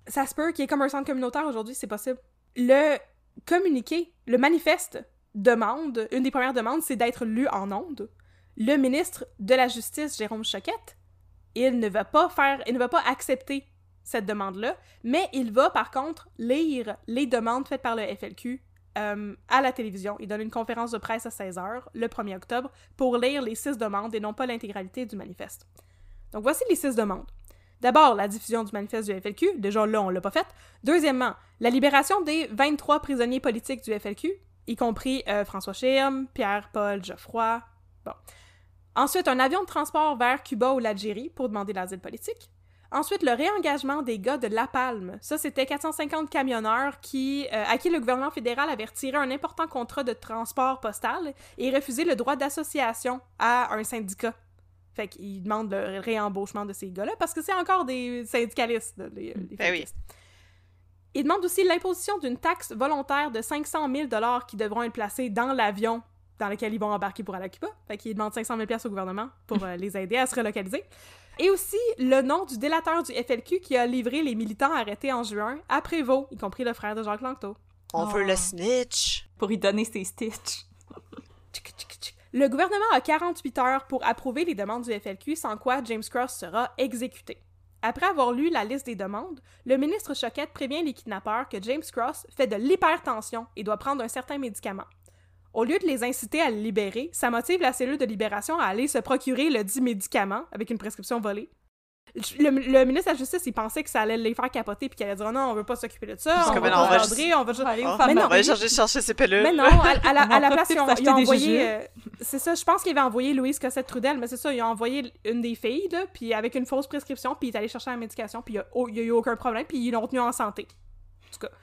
Ça se peut qu'il y ait comme un centre communautaire aujourd'hui, c'est possible. Le communiqué, le manifeste demande, une des premières demandes, c'est d'être lu en ondes. Le ministre de la Justice, Jérôme Choquette, il ne va pas faire, il ne va pas accepter cette demande-là, mais il va par contre lire les demandes faites par le FLQ euh, à la télévision. Il donne une conférence de presse à 16h le 1er octobre pour lire les six demandes et non pas l'intégralité du manifeste. Donc voici les six demandes. D'abord, la diffusion du manifeste du FLQ. Déjà là, on l'a pas fait. Deuxièmement, la libération des 23 prisonniers politiques du FLQ, y compris euh, François Schirm, Pierre-Paul Geoffroy. Bon. Ensuite, un avion de transport vers Cuba ou l'Algérie pour demander l'asile politique. Ensuite, le réengagement des gars de La Palme. Ça, c'était 450 camionneurs qui, euh, à qui le gouvernement fédéral avait retiré un important contrat de transport postal et refusé le droit d'association à un syndicat. Fait qu'ils demandent le réembauchement de ces gars-là parce que c'est encore des syndicalistes, les, les Ben oui. Ils demandent aussi l'imposition d'une taxe volontaire de 500 000 qui devront être placés dans l'avion dans lequel ils vont embarquer pour aller à Cuba. Fait qu'ils demandent 500 000 au gouvernement pour euh, les aider à se relocaliser. Et aussi le nom du délateur du FLQ qui a livré les militants arrêtés en juin à Prévost, y compris le frère de Jacques Langto. On veut Oh. le snitch. Pour y donner ses stitches. Le gouvernement a 48 heures pour approuver les demandes du FLQ, sans quoi James Cross sera exécuté. Après avoir lu la liste des demandes, le ministre Choquette prévient les kidnappeurs que James Cross fait de l'hypertension et doit prendre un certain médicament. Au lieu de les inciter à le libérer, ça motive la cellule de libération à aller se procurer le dit médicament avec une prescription volée. Le, le ministre de la Justice, il pensait que ça allait les faire capoter puis qu'il allait dire non, on veut pas s'occuper de ça, on va maintenant, on pas va encadrer, on va juste... aller Oh, aux femmes Mais non, on va aller chercher, chercher ses pilules. Mais non, à, à la, à place, ils ont, ils ont envoyé. euh, c'est ça, je pense qu'ils avaient envoyé Louise Cossette Trudel, mais c'est ça, ils ont envoyé une des filles, là, puis avec une fausse prescription, puis il est allé chercher la médication, puis il y a, oh, il y a eu aucun problème, puis ils l'ont tenu en santé. En tout cas.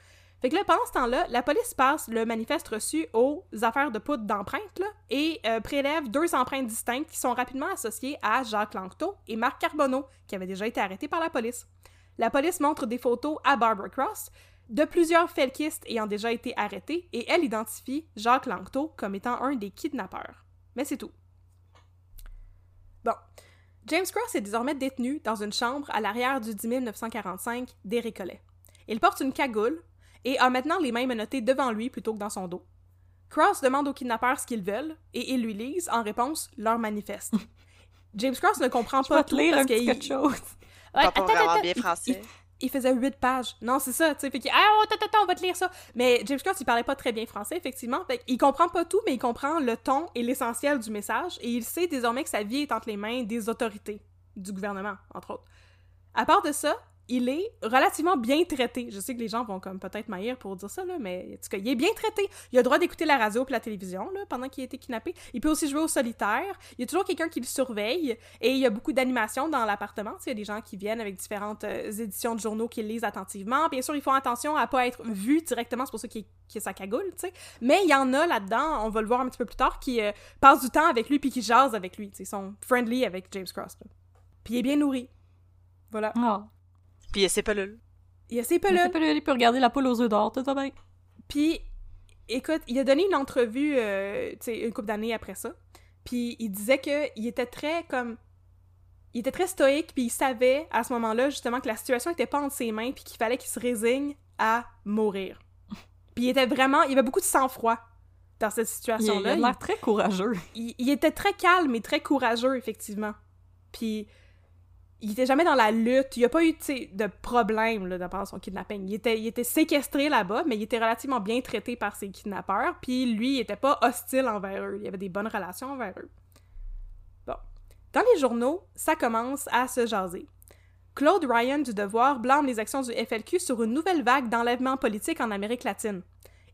Fait que là, pendant ce temps-là, la police passe le manifeste reçu aux affaires de poudre d'empreintes, et euh, prélève deux empreintes distinctes qui sont rapidement associées à Jacques Langto et Marc Carbonneau, qui avaient déjà été arrêtés par la police. La police montre des photos à Barbara Cross de plusieurs felkistes ayant déjà été arrêtés et elle identifie Jacques Langto comme étant un des kidnappeurs. Mais c'est tout. Bon. James Cross est désormais détenu dans une chambre à l'arrière du 10 945 des Récollets. Il porte une cagoule et a maintenant les mains menottées devant lui plutôt que dans son dos. Cross demande aux kidnappeurs ce qu'ils veulent et ils lui lisent en réponse leur manifeste. James Cross ne comprend pas tout lire parce qu'il- quelque chose. Ouais, Parle pas attends, bien il- français. il faisait huit pages. Non, c'est ça, tu sais. Fait qu'il, ah, oh, attends, attends, on va te lire ça. Mais James Cross, il parlait pas très bien français, effectivement. Fait qu'il comprend pas tout, mais il comprend le ton et l'essentiel du message. Et il sait désormais que sa vie est entre les mains des autorités, du gouvernement, entre autres. À part de ça, il est relativement bien traité. Je sais que les gens vont comme peut-être m'haïr pour dire ça, là, mais en tout cas, il est bien traité. Il a le droit d'écouter la radio et la télévision là, pendant qu'il a été kidnappé. Il peut aussi jouer au solitaire. Il y a toujours quelqu'un qui le surveille. Et il y a beaucoup d'animations dans l'appartement. Il y a des gens qui viennent avec différentes euh, éditions de journaux qu'ils lisent attentivement. Bien sûr, ils font attention à pas être vus directement. C'est pour ça qu'il qu'il a sa cagoule, tu sais. Mais il y en a là-dedans, on va le voir un petit peu plus tard, qui euh, passent du temps avec lui puis qui jasent avec lui. Ils sont friendly avec James Cross. Puis il est bien nourri. Voilà. Oh. Puis il y a ses pelules. Il a ses Mais pelules. c'est pas lui, il peut regarder la poule aux œufs d'or, tout va bien. Puis, écoute, il a donné une entrevue, euh, tu sais, une couple d'années après ça. Puis il disait que il était très comme. Il était très stoïque, puis il savait à ce moment-là, justement, que la situation était pas entre ses mains, puis qu'il fallait qu'il se résigne à mourir. Puis il était vraiment. Il y avait beaucoup de sang-froid dans cette Il, il situation-là. a l'air très courageux. il, il était très calme et très courageux, effectivement. Puis, il était jamais dans la lutte. Il n'y a pas eu, de problème, là, pendant son kidnapping. Il était, séquestré là-bas, mais il était relativement bien traité par ses kidnappeurs. Puis, lui, il était pas hostile envers eux. Il avait des bonnes relations envers eux. Bon. Dans les journaux, ça commence à se jaser. Claude Ryan du Devoir blâme les actions du FLQ sur une nouvelle vague d'enlèvements politiques en Amérique latine.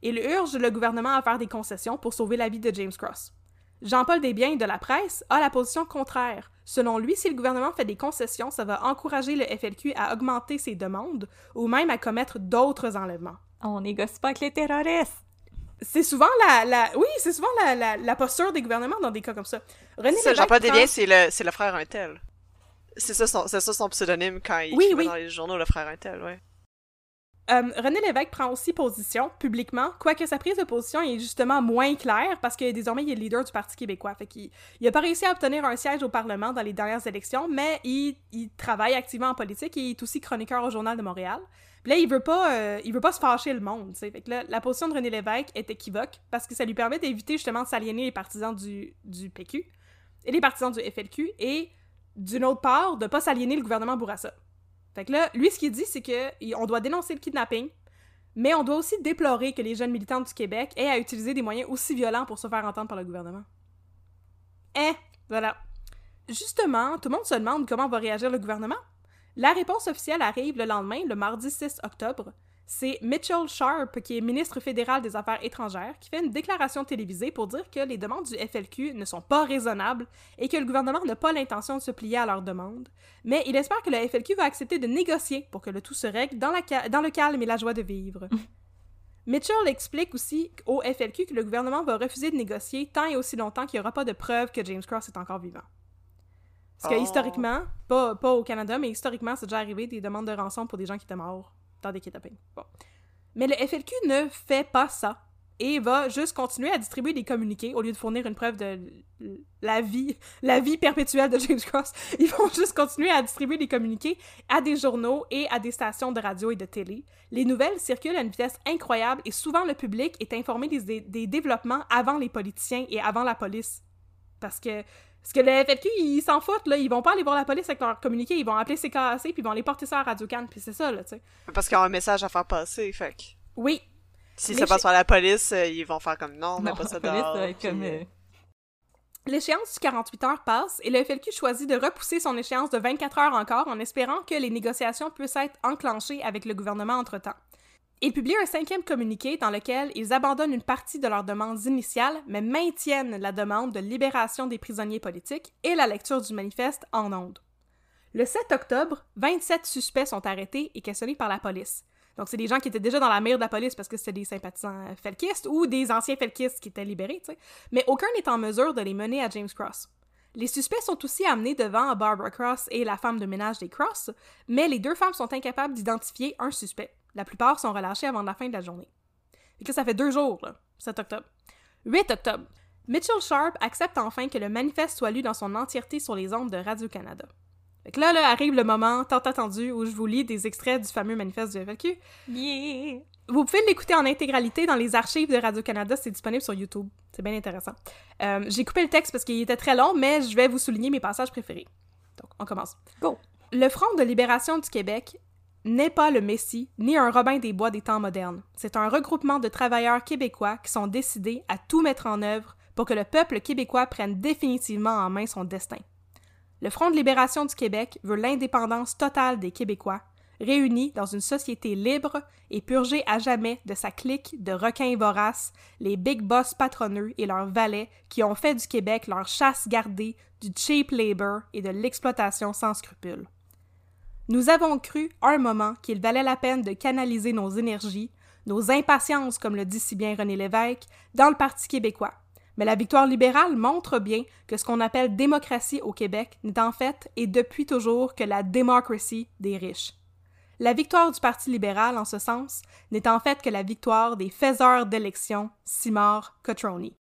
Il urge le gouvernement à faire des concessions pour sauver la vie de James Cross. Jean-Paul Desbiens de la presse a la position contraire. Selon lui, si le gouvernement fait des concessions, ça va encourager le FLQ à augmenter ses demandes ou même à commettre d'autres enlèvements. On négocie pas avec les terroristes. C'est souvent la, la oui, c'est souvent la, la, la posture des gouvernements dans des cas comme ça. René C'est ça, Jean-Paul Desbiens, c'est le, c'est le frère Untel. C'est ça, son, c'est ça son pseudonyme quand il Oui, dans les journaux, le frère Untel, ouais. Euh, René Lévesque prend aussi position publiquement, quoique sa prise de position est justement moins claire parce que désormais il est leader du Parti québécois. Fait qu'il il a pas réussi à obtenir un siège au Parlement dans les dernières élections, mais il, il travaille activement en politique et il est aussi chroniqueur au Journal de Montréal. Puis là, il veut pas, euh, veut pas se fâcher le monde, la position de René Lévesque est équivoque parce que ça lui permet d'éviter justement de s'aliéner les partisans du, PQ et les partisans du FLQ et d'une autre part, de pas s'aliéner le gouvernement Bourassa. Fait que là, lui, ce qu'il dit, c'est que on doit dénoncer le kidnapping, mais on doit aussi déplorer que les jeunes militants du Québec aient à utiliser des moyens aussi violents pour se faire entendre par le gouvernement. Eh, voilà. Justement, tout le monde se demande comment va réagir le gouvernement. La réponse officielle arrive le lendemain, le mardi 6 octobre. C'est Mitchell Sharp, qui est ministre fédéral des Affaires étrangères, qui fait une déclaration télévisée pour dire que les demandes du FLQ ne sont pas raisonnables et que le gouvernement n'a pas l'intention de se plier à leurs demandes. Mais il espère que le FLQ va accepter de négocier pour que le tout se règle dans, la dans le calme et la joie de vivre. Mitchell explique aussi au FLQ que le gouvernement va refuser de négocier tant et aussi longtemps qu'il n'y aura pas de preuves que James Cross est encore vivant. Parce que Oh. historiquement, pas, pas au Canada, mais historiquement, c'est déjà arrivé des demandes de rançon pour des gens qui étaient morts dans des kidnappings. Bon. Mais le FLQ ne fait pas ça et va juste continuer à distribuer des communiqués au lieu de fournir une preuve de la vie, la vie perpétuelle de James Cross. Ils vont juste continuer à distribuer des communiqués à des journaux et à des stations de radio et de télé. Les nouvelles circulent à une vitesse incroyable et souvent le public est informé des développements avant les politiciens et avant la police. Parce que parce que le FLQ, ils s'en foutent, là. Ils vont pas aller voir la police avec leur communiqué. Ils vont appeler CKAC, puis ils vont aller porter ça à Radio Cannes, puis c'est ça, là, tu sais. Parce qu'ils ont un message à faire passer, fait que... Oui. Si ça passe par la police, euh, ils vont faire comme non, mais pas ça dehors. puis, euh, L'échéance du 48 heures passe et le FLQ choisit de repousser son échéance de 24 heures encore en espérant que les négociations puissent être enclenchées avec le gouvernement entre-temps. Ils publient un cinquième communiqué dans lequel ils abandonnent une partie de leurs demandes initiales, mais maintiennent la demande de libération des prisonniers politiques et la lecture du manifeste en ondes. Le 7 octobre, 27 suspects sont arrêtés et questionnés par la police. Donc, c'est des gens qui étaient déjà dans la mire de la police parce que c'était des sympathisants felkistes ou des anciens felkistes qui étaient libérés, tu sais. Mais aucun n'est en mesure de les mener à James Cross. Les suspects sont aussi amenés devant Barbara Cross et la femme de ménage des Cross, mais les deux femmes sont incapables d'identifier un suspect. La plupart sont relâchés avant la fin de la journée. Et que ça fait deux jours, là, 7 octobre. 8 octobre. Mitchell Sharp accepte enfin que le manifeste soit lu dans son entièreté sur les ondes de Radio-Canada. Fait que là, là, arrive le moment tant attendu où je vous lis des extraits du fameux manifeste du FLQ. Yeah! Vous pouvez l'écouter en intégralité dans les archives de Radio-Canada, c'est disponible sur YouTube. C'est bien intéressant. Euh, J'ai coupé le texte parce qu'il était très long, mais je vais vous souligner mes passages préférés. Donc, on commence. Go. Le Front de libération du Québec n'est pas le Messie, ni un Robin des Bois des temps modernes. C'est un regroupement de travailleurs québécois qui sont décidés à tout mettre en œuvre pour que le peuple québécois prenne définitivement en main son destin. Le Front de libération du Québec veut l'indépendance totale des Québécois, réunis dans une société libre et purgée à jamais de sa clique de requins voraces, les big boss patronneux et leurs valets qui ont fait du Québec leur chasse gardée du cheap labor et de l'exploitation sans scrupules. Nous avons cru un moment qu'il valait la peine de canaliser nos énergies, nos impatiences, comme le dit si bien René Lévesque, dans le Parti québécois. Mais la victoire libérale montre bien que ce qu'on appelle démocratie au Québec n'est en fait et depuis toujours que la démocratie des riches. La victoire du Parti libéral, en ce sens, n'est en fait que la victoire des faiseurs d'élections, Simard Cotroni.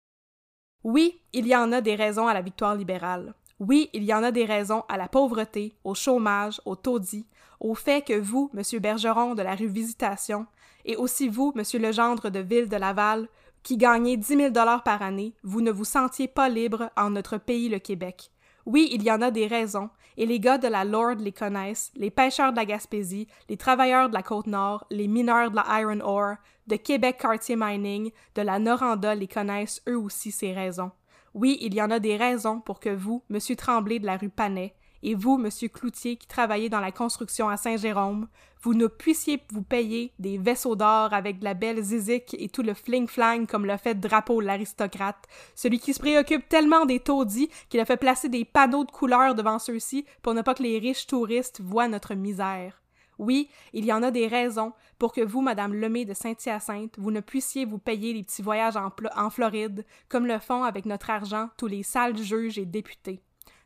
Oui, il y en a des raisons à la victoire libérale. Oui, il y en a des raisons à la pauvreté, au chômage, au taudis, au fait que vous, Monsieur Bergeron de la rue Visitation, et aussi vous, Monsieur Legendre de Ville de Laval, qui gagnez 10 000 dollars par année, vous ne vous sentiez pas libre en notre pays, le Québec. Oui, il y en a des raisons, et les gars de la Lord les connaissent, les pêcheurs de la Gaspésie, les travailleurs de la Côte-Nord, les mineurs de la Iron Ore, de Québec Cartier Mining, de la Noranda les connaissent eux aussi ces raisons. Oui, il y en a des raisons pour que vous, Monsieur Tremblay de la rue Panet, et vous, Monsieur Cloutier, qui travaillez dans la construction à Saint-Jérôme, vous ne puissiez vous payer des vaisseaux d'or avec de la belle zizik et tout le fling-flang comme le fait Drapeau l'aristocrate, celui qui se préoccupe tellement des taudis qu'il a fait placer des panneaux de couleurs devant ceux-ci pour ne pas que les riches touristes voient notre misère. Oui, il y en a des raisons pour que vous, Madame Lemay de Saint-Hyacinthe, vous ne puissiez vous payer les petits voyages en, en Floride, comme le font avec notre argent tous les sales juges et députés.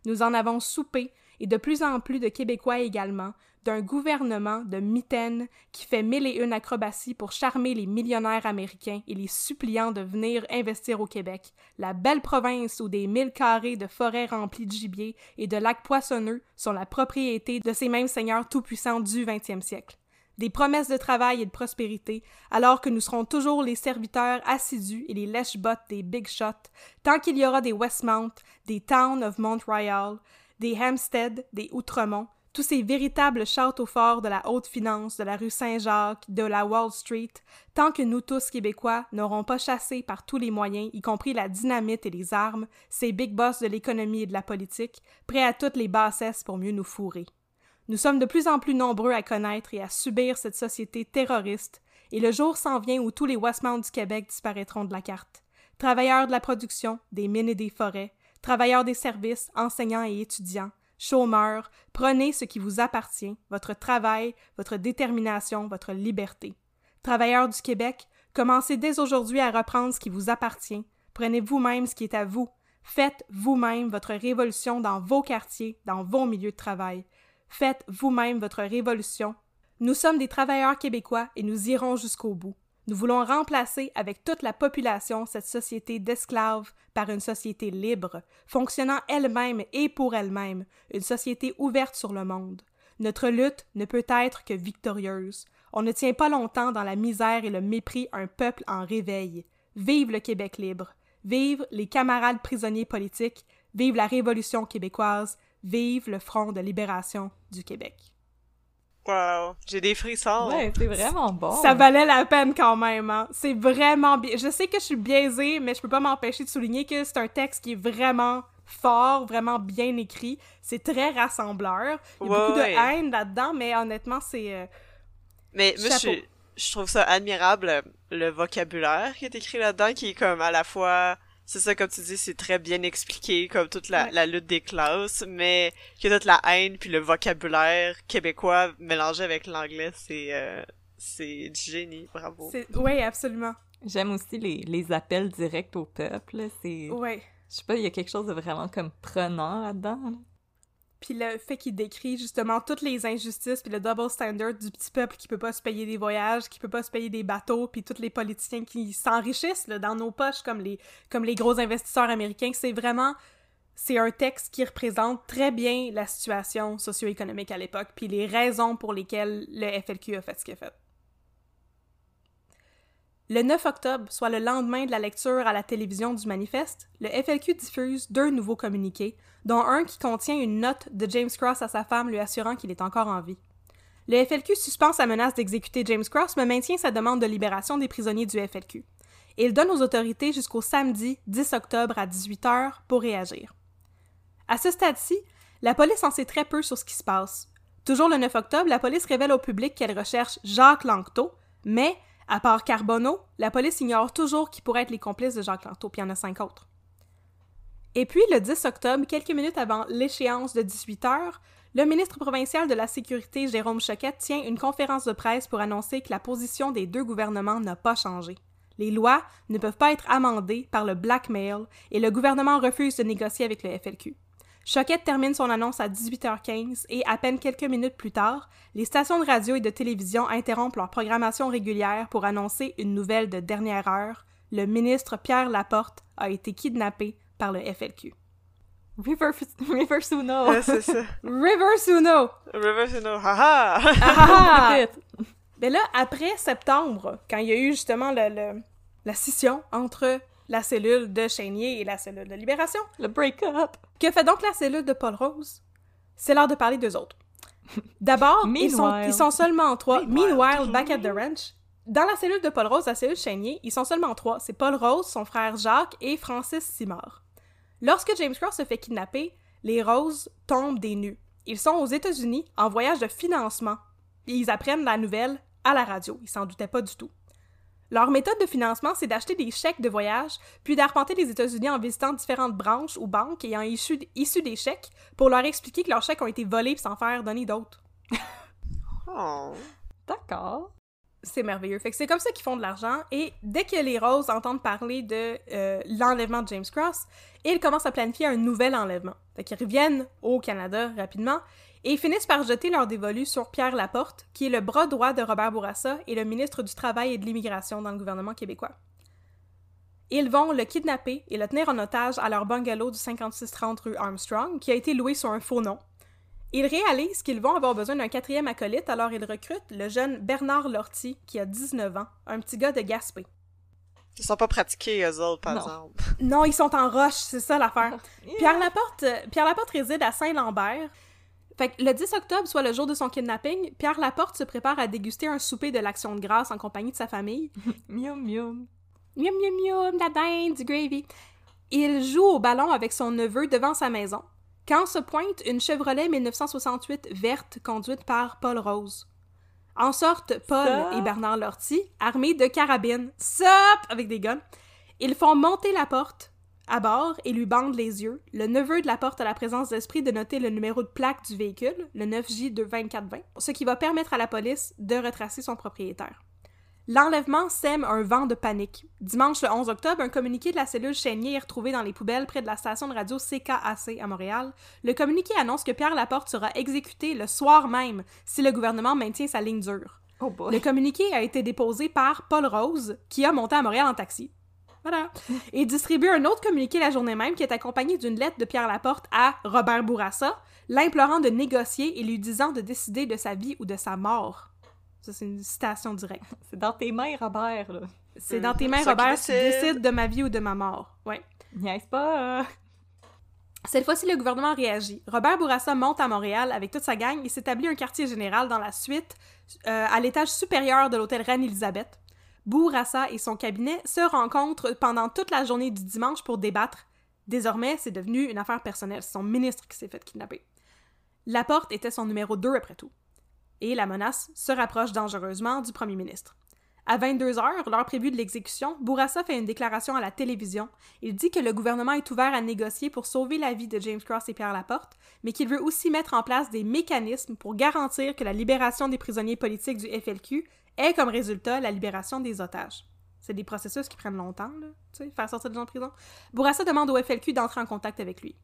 Nous en avons soupé, et de plus en plus de Québécois également, d'un gouvernement de mitaines qui fait mille et une acrobaties pour charmer les millionnaires américains et les suppliant de venir investir au Québec, la belle province où des mille carrés de forêts remplies de gibier et de lacs poissonneux sont la propriété de ces mêmes seigneurs tout-puissants du XXe siècle. Des promesses de travail et de prospérité, alors que nous serons toujours les serviteurs assidus et les lèche-bottes des big shots, tant qu'il y aura des Westmount, des Town of Mont-Royal, des Hampstead, des Outremont, tous ces véritables châteaux forts de la haute finance, de la rue Saint-Jacques, de la Wall Street, tant que nous tous Québécois n'aurons pas chassé par tous les moyens, y compris la dynamite et les armes, ces big boss de l'économie et de la politique, prêts à toutes les bassesses pour mieux nous fourrer. Nous sommes de plus en plus nombreux à connaître et à subir cette société terroriste, et le jour s'en vient où tous les Westmount du Québec disparaîtront de la carte. Travailleurs de la production, des mines et des forêts, travailleurs des services, enseignants et étudiants, chômeurs, prenez ce qui vous appartient, votre travail, votre détermination, votre liberté. Travailleurs du Québec, commencez dès aujourd'hui à reprendre ce qui vous appartient. Prenez vous-même ce qui est à vous. Faites vous-même votre révolution dans vos quartiers, dans vos milieux de travail. Faites vous-même votre révolution. Nous sommes des travailleurs québécois et nous irons jusqu'au bout. Nous voulons remplacer avec toute la population cette société d'esclaves par une société libre, fonctionnant elle-même et pour elle-même, une société ouverte sur le monde. Notre lutte ne peut être que victorieuse. On ne tient pas longtemps dans la misère et le mépris un peuple en réveil. Vive le Québec libre. Vive les camarades prisonniers politiques. Vive la Révolution québécoise. Vive le Front de libération du Québec. Wow, j'ai des frissons. Ouais, c'est vraiment bon. Ça valait la peine quand même, hein. C'est vraiment bien. Je sais que je suis biaisée, mais je peux pas m'empêcher de souligner que c'est un texte qui est vraiment fort, vraiment bien écrit. C'est très rassembleur. Il y a Ouais, beaucoup ouais. de haine là-dedans, mais honnêtement, c'est... euh, Mais moi, je, je trouve ça admirable, le vocabulaire qui est écrit là-dedans, qui est comme à la fois... C'est ça, comme tu dis, c'est très bien expliqué, comme toute la, Ouais. la lutte des classes, mais que toute la haine puis le vocabulaire québécois mélangé avec l'anglais, c'est euh, c'est du génie, bravo. Oui, absolument. J'aime aussi les, les appels directs au peuple. C'est, Oui. je sais pas, il y a quelque chose de vraiment comme prenant là-dedans. Puis le fait qu'il décrit justement toutes les injustices puis le double standard du petit peuple qui peut pas se payer des voyages, qui peut pas se payer des bateaux, puis tous les politiciens qui s'enrichissent dans nos poches comme les comme les gros investisseurs américains, c'est vraiment c'est un texte qui représente très bien la situation socio-économique à l'époque puis les raisons pour lesquelles le FLQ a fait ce qu'il a fait. Le 9 octobre, soit le lendemain de la lecture à la télévision du manifeste, le FLQ diffuse deux nouveaux communiqués, dont un qui contient une note de James Cross à sa femme lui assurant qu'il est encore en vie. Le FLQ suspend sa menace d'exécuter James Cross, mais maintient sa demande de libération des prisonniers du FLQ. Il donne aux autorités jusqu'au samedi 10 octobre à 18h pour réagir. À ce stade-ci, la police en sait très peu sur ce qui se passe. Toujours le 9 octobre, la police révèle au public qu'elle recherche Jacques Lanctot, mais, à part Carbonneau, la police ignore toujours qui pourrait être les complices de Jacques Lanctot, puis il y en a cinq autres. Et puis, le 10 octobre, quelques minutes avant l'échéance de 18 heures, le ministre provincial de la Sécurité, Jérôme Choquette, tient une conférence de presse pour annoncer que la position des deux gouvernements n'a pas changé. Les lois ne peuvent pas être amendées par le blackmail et le gouvernement refuse de négocier avec le FLQ. Choquette termine son annonce à 18h15 et à peine quelques minutes plus tard, les stations de radio et de télévision interrompent leur programmation régulière pour annoncer une nouvelle de dernière heure. Le ministre Pierre Laporte a été kidnappé par le FLQ. River, River Suno! Ouais, c'est ça. River Suno! River Sino, haha! Ah, ah! Vite. Mais là, après septembre, quand il y a eu justement le, le- la scission entre la cellule de Chénier et la cellule de Libération, Le break-up! que fait donc la cellule de Paul Rose? C'est l'heure de parler d'eux autres. D'abord, ils sont, Meanwhile. ils sont seulement trois. Meanwhile. Meanwhile, back at the ranch. Dans la cellule de Paul Rose, la cellule Chénier, ils sont seulement trois. C'est Paul Rose, son frère Jacques et Francis Simard. Lorsque James Cross se fait kidnapper, les Roses tombent des nues. Ils sont aux États-Unis en voyage de financement. Et ils apprennent la nouvelle à la radio. Ils s'en doutaient pas du tout. Leur méthode de financement, c'est d'acheter des chèques de voyage, puis d'arpenter les États-Unis en visitant différentes branches ou banques ayant issu, issu des chèques pour leur expliquer que leurs chèques ont été volés puis s'en faire donner d'autres. Oh. D'accord. C'est merveilleux. Fait que c'est comme ça qu'ils font de l'argent. Et dès que les Roses entendent parler de euh, l'enlèvement de James Cross, ils commencent à planifier un nouvel enlèvement. Fait qu'ils reviennent au Canada rapidement et finissent par jeter leur dévolu sur Pierre Laporte, qui est le bras droit de Robert Bourassa et le ministre du Travail et de l'Immigration dans le gouvernement québécois. Ils vont le kidnapper et le tenir en otage à leur bungalow du 5630 rue Armstrong, qui a été loué sur un faux nom. Ils réalisent qu'ils vont avoir besoin d'un quatrième acolyte, alors ils recrutent le jeune Bernard Lortie, qui a 19 ans, un petit gars de Gaspé. Ils sont pas pratiqués, eux autres, par Non. exemple. Non, ils sont en roche, c'est ça l'affaire. Pierre Laporte, Pierre Laporte réside à Saint-Lambert. Fait que le 10 octobre, soit le jour de son kidnapping, Pierre Laporte se prépare à déguster un souper de l'Action de grâce en compagnie de sa famille. Miam miam. Miam miam miam, la dinde, du gravy. Il joue au ballon avec son neveu devant sa maison. Quand se pointe une Chevrolet 1968 verte conduite par Paul Rose. En sortent Paul et Bernard Lortie, armés de carabines, sop, avec des guns. Ils font monter la porte à bord et lui bandent les yeux. Le neveu de la porte a la présence d'esprit de noter le numéro de plaque du véhicule, le 9J2420, ce qui va permettre à la police de retracer son propriétaire. L'enlèvement sème un vent de panique. Dimanche le 11 octobre, un communiqué de la cellule Chénier est retrouvé dans les poubelles près de la station de radio CKAC à Montréal. Le communiqué annonce que Pierre Laporte sera exécuté le soir même si le gouvernement maintient sa ligne dure. Oh. Le communiqué a été déposé par Paul Rose, qui a monté à Montréal en taxi. Voilà. Et distribué un autre communiqué la journée même qui est accompagné d'une lettre de Pierre Laporte à Robert Bourassa, l'implorant de négocier et lui disant de décider de sa vie ou de sa mort. Ça, c'est une citation directe. C'est dans tes mains, Robert, là. C'est dans tes mains, Robert, tu décides. de ma vie ou de ma mort. Ouais. Niaise pas. euh. Cette fois-ci, le gouvernement réagit. Robert Bourassa monte à Montréal avec toute sa gang et s'établit un quartier général dans la suite, euh, à l'étage supérieur de l'hôtel Reine-Élisabeth. Bourassa et son cabinet se rencontrent pendant toute la journée du dimanche pour débattre. Désormais, c'est devenu une affaire personnelle. C'est son ministre qui s'est fait kidnapper. Laporte était son numéro 2 après tout. Et la menace se rapproche dangereusement du premier ministre. À 22 heures, l'heure prévue de l'exécution, Bourassa fait une déclaration à la télévision. Il dit que le gouvernement est ouvert à négocier pour sauver la vie de James Cross et Pierre Laporte, mais qu'il veut aussi mettre en place des mécanismes pour garantir que la libération des prisonniers politiques du FLQ ait comme résultat la libération des otages. C'est des processus qui prennent longtemps, là, tu sais, faire sortir des gens de prison. Bourassa demande au FLQ d'entrer en contact avec lui.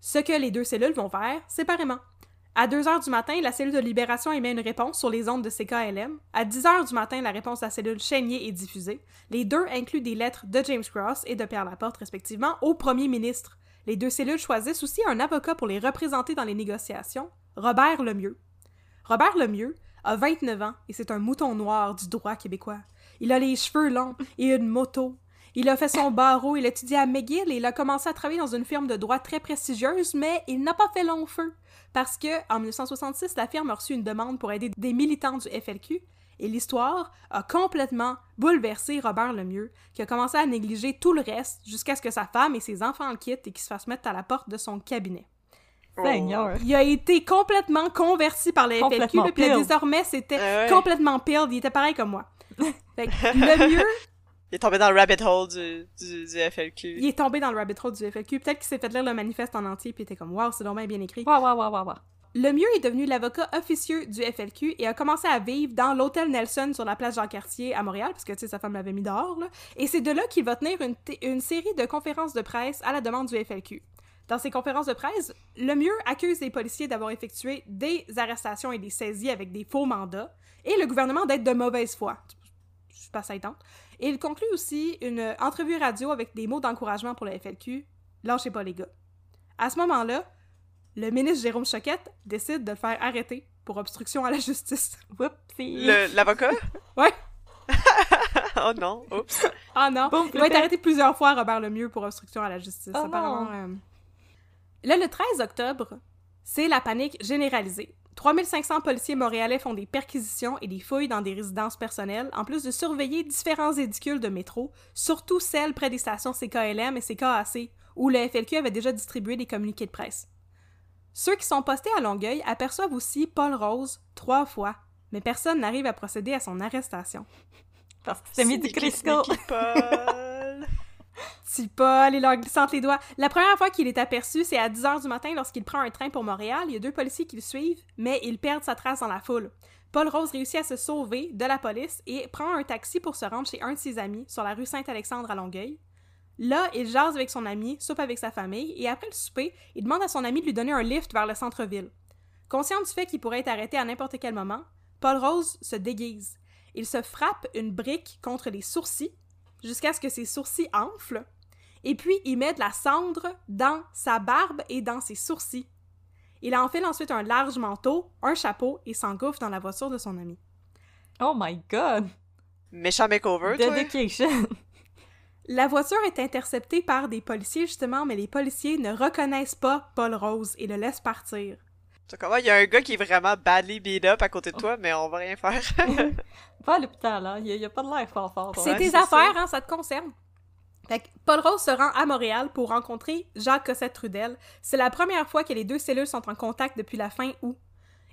Ce que les deux cellules vont faire séparément. À 2 heures du matin, la cellule de libération émet une réponse sur les ondes de CKLM. À 10 heures du matin, la réponse de la cellule Chénier est diffusée. Les deux incluent des lettres de James Cross et de Pierre Laporte, respectivement, au premier ministre. Les deux cellules choisissent aussi un avocat pour les représenter dans les négociations, Robert Lemieux. Robert Lemieux a 29 ans et c'est un mouton noir du droit québécois. Il a les cheveux longs et une moto. Il a fait son barreau, il a étudié à McGill et il a commencé à travailler dans une firme de droit très prestigieuse, mais il n'a pas fait long feu. Parce que, en 1966, la firme a reçu une demande pour aider des militants du FLQ, et l'histoire a complètement bouleversé Robert Lemieux, qui a commencé à négliger tout le reste jusqu'à ce que sa femme et ses enfants le quittent et qu'il se fasse mettre à la porte de son cabinet. Seigneur. Il a été complètement converti par le FLQ, là, puis là, désormais, c'était Ah ouais. complètement pilled. Il était pareil comme moi. Fait que Lemieux, Il est tombé dans le rabbit hole du, du, du FLQ. il est tombé dans le rabbit hole du FLQ. Peut-être qu'il s'est fait lire le manifeste en entier, puis il était comme « Wow, c'est dommage bien écrit ». Waouh, waouh, waouh, waouh, waouh. Lemieux est devenu l'avocat officieux du FLQ et a commencé à vivre dans l'hôtel Nelson sur la place Jean-Cartier à Montréal, parce que, tu sais, sa femme l'avait mis dehors, là. Et c'est de là qu'il va tenir une, t- une série de conférences de presse à la demande du FLQ. Dans ces conférences de presse, Lemieux accuse les policiers d'avoir effectué des arrestations et des saisies avec des faux mandats, et le gouvernement d'être de mauvaise foi. Je suis pas saillante. Et il conclut aussi une entrevue radio avec des mots d'encouragement pour le FLQ. Lâchez pas les gars. À ce moment-là, le ministre Jérôme Choquette décide de le faire arrêter pour obstruction à la justice. L'avocat? Ouais. oh non, oups. Ah non, il va être arrêté plusieurs fois, Robert Lemieux, pour obstruction à la justice. Oh apparemment. non. euh. Là, le 13 octobre, c'est la panique généralisée. 3500 policiers montréalais font des perquisitions et des fouilles dans des résidences personnelles, en plus de surveiller différents édicules de métro, surtout celles près des stations CKLM et CKAC, où le FLQ avait déjà distribué des communiqués de presse. Ceux qui sont postés à Longueuil aperçoivent aussi Paul Rose trois fois, mais personne n'arrive à procéder à son arrestation. Parce que c'est mis du Sneaky, Crisco. Paul, il leur glissante les doigts. La première fois qu'il est aperçu, c'est à 10h du matin lorsqu'il prend un train pour Montréal. Il y a deux policiers qui le suivent, mais il perd sa trace dans la foule. Paul Rose réussit à se sauver de la police et prend un taxi pour se rendre chez un de ses amis sur la rue Saint-Alexandre à Longueuil. Là, il jase avec son ami, soupe avec sa famille, et après le souper, il demande à son ami de lui donner un lift vers le centre-ville. Conscient du fait qu'il pourrait être arrêté à n'importe quel moment, Paul Rose se déguise. Il se frappe une brique contre les sourcils jusqu'à ce que ses sourcils enflent, et puis il met de la cendre dans sa barbe et dans ses sourcils. Il enfile ensuite un large manteau, un chapeau et s'engouffre dans la voiture de son ami. Oh my god! Méchant makeover, toi? La voiture est interceptée par des policiers justement, mais les policiers ne reconnaissent pas Paul Rose et le laissent partir. Tu comment il y a un gars qui est vraiment badly beat up à côté de toi, mais on va rien faire. Va à l'hôpital, hein? Il y, a pas de l'air fort fort. C'est tes c'est affaires, hein, ça te concerne. Fait que Paul Rose se rend à Montréal pour rencontrer Jacques Cossette-Trudel. C'est la première fois que les deux cellules sont en contact depuis la fin août.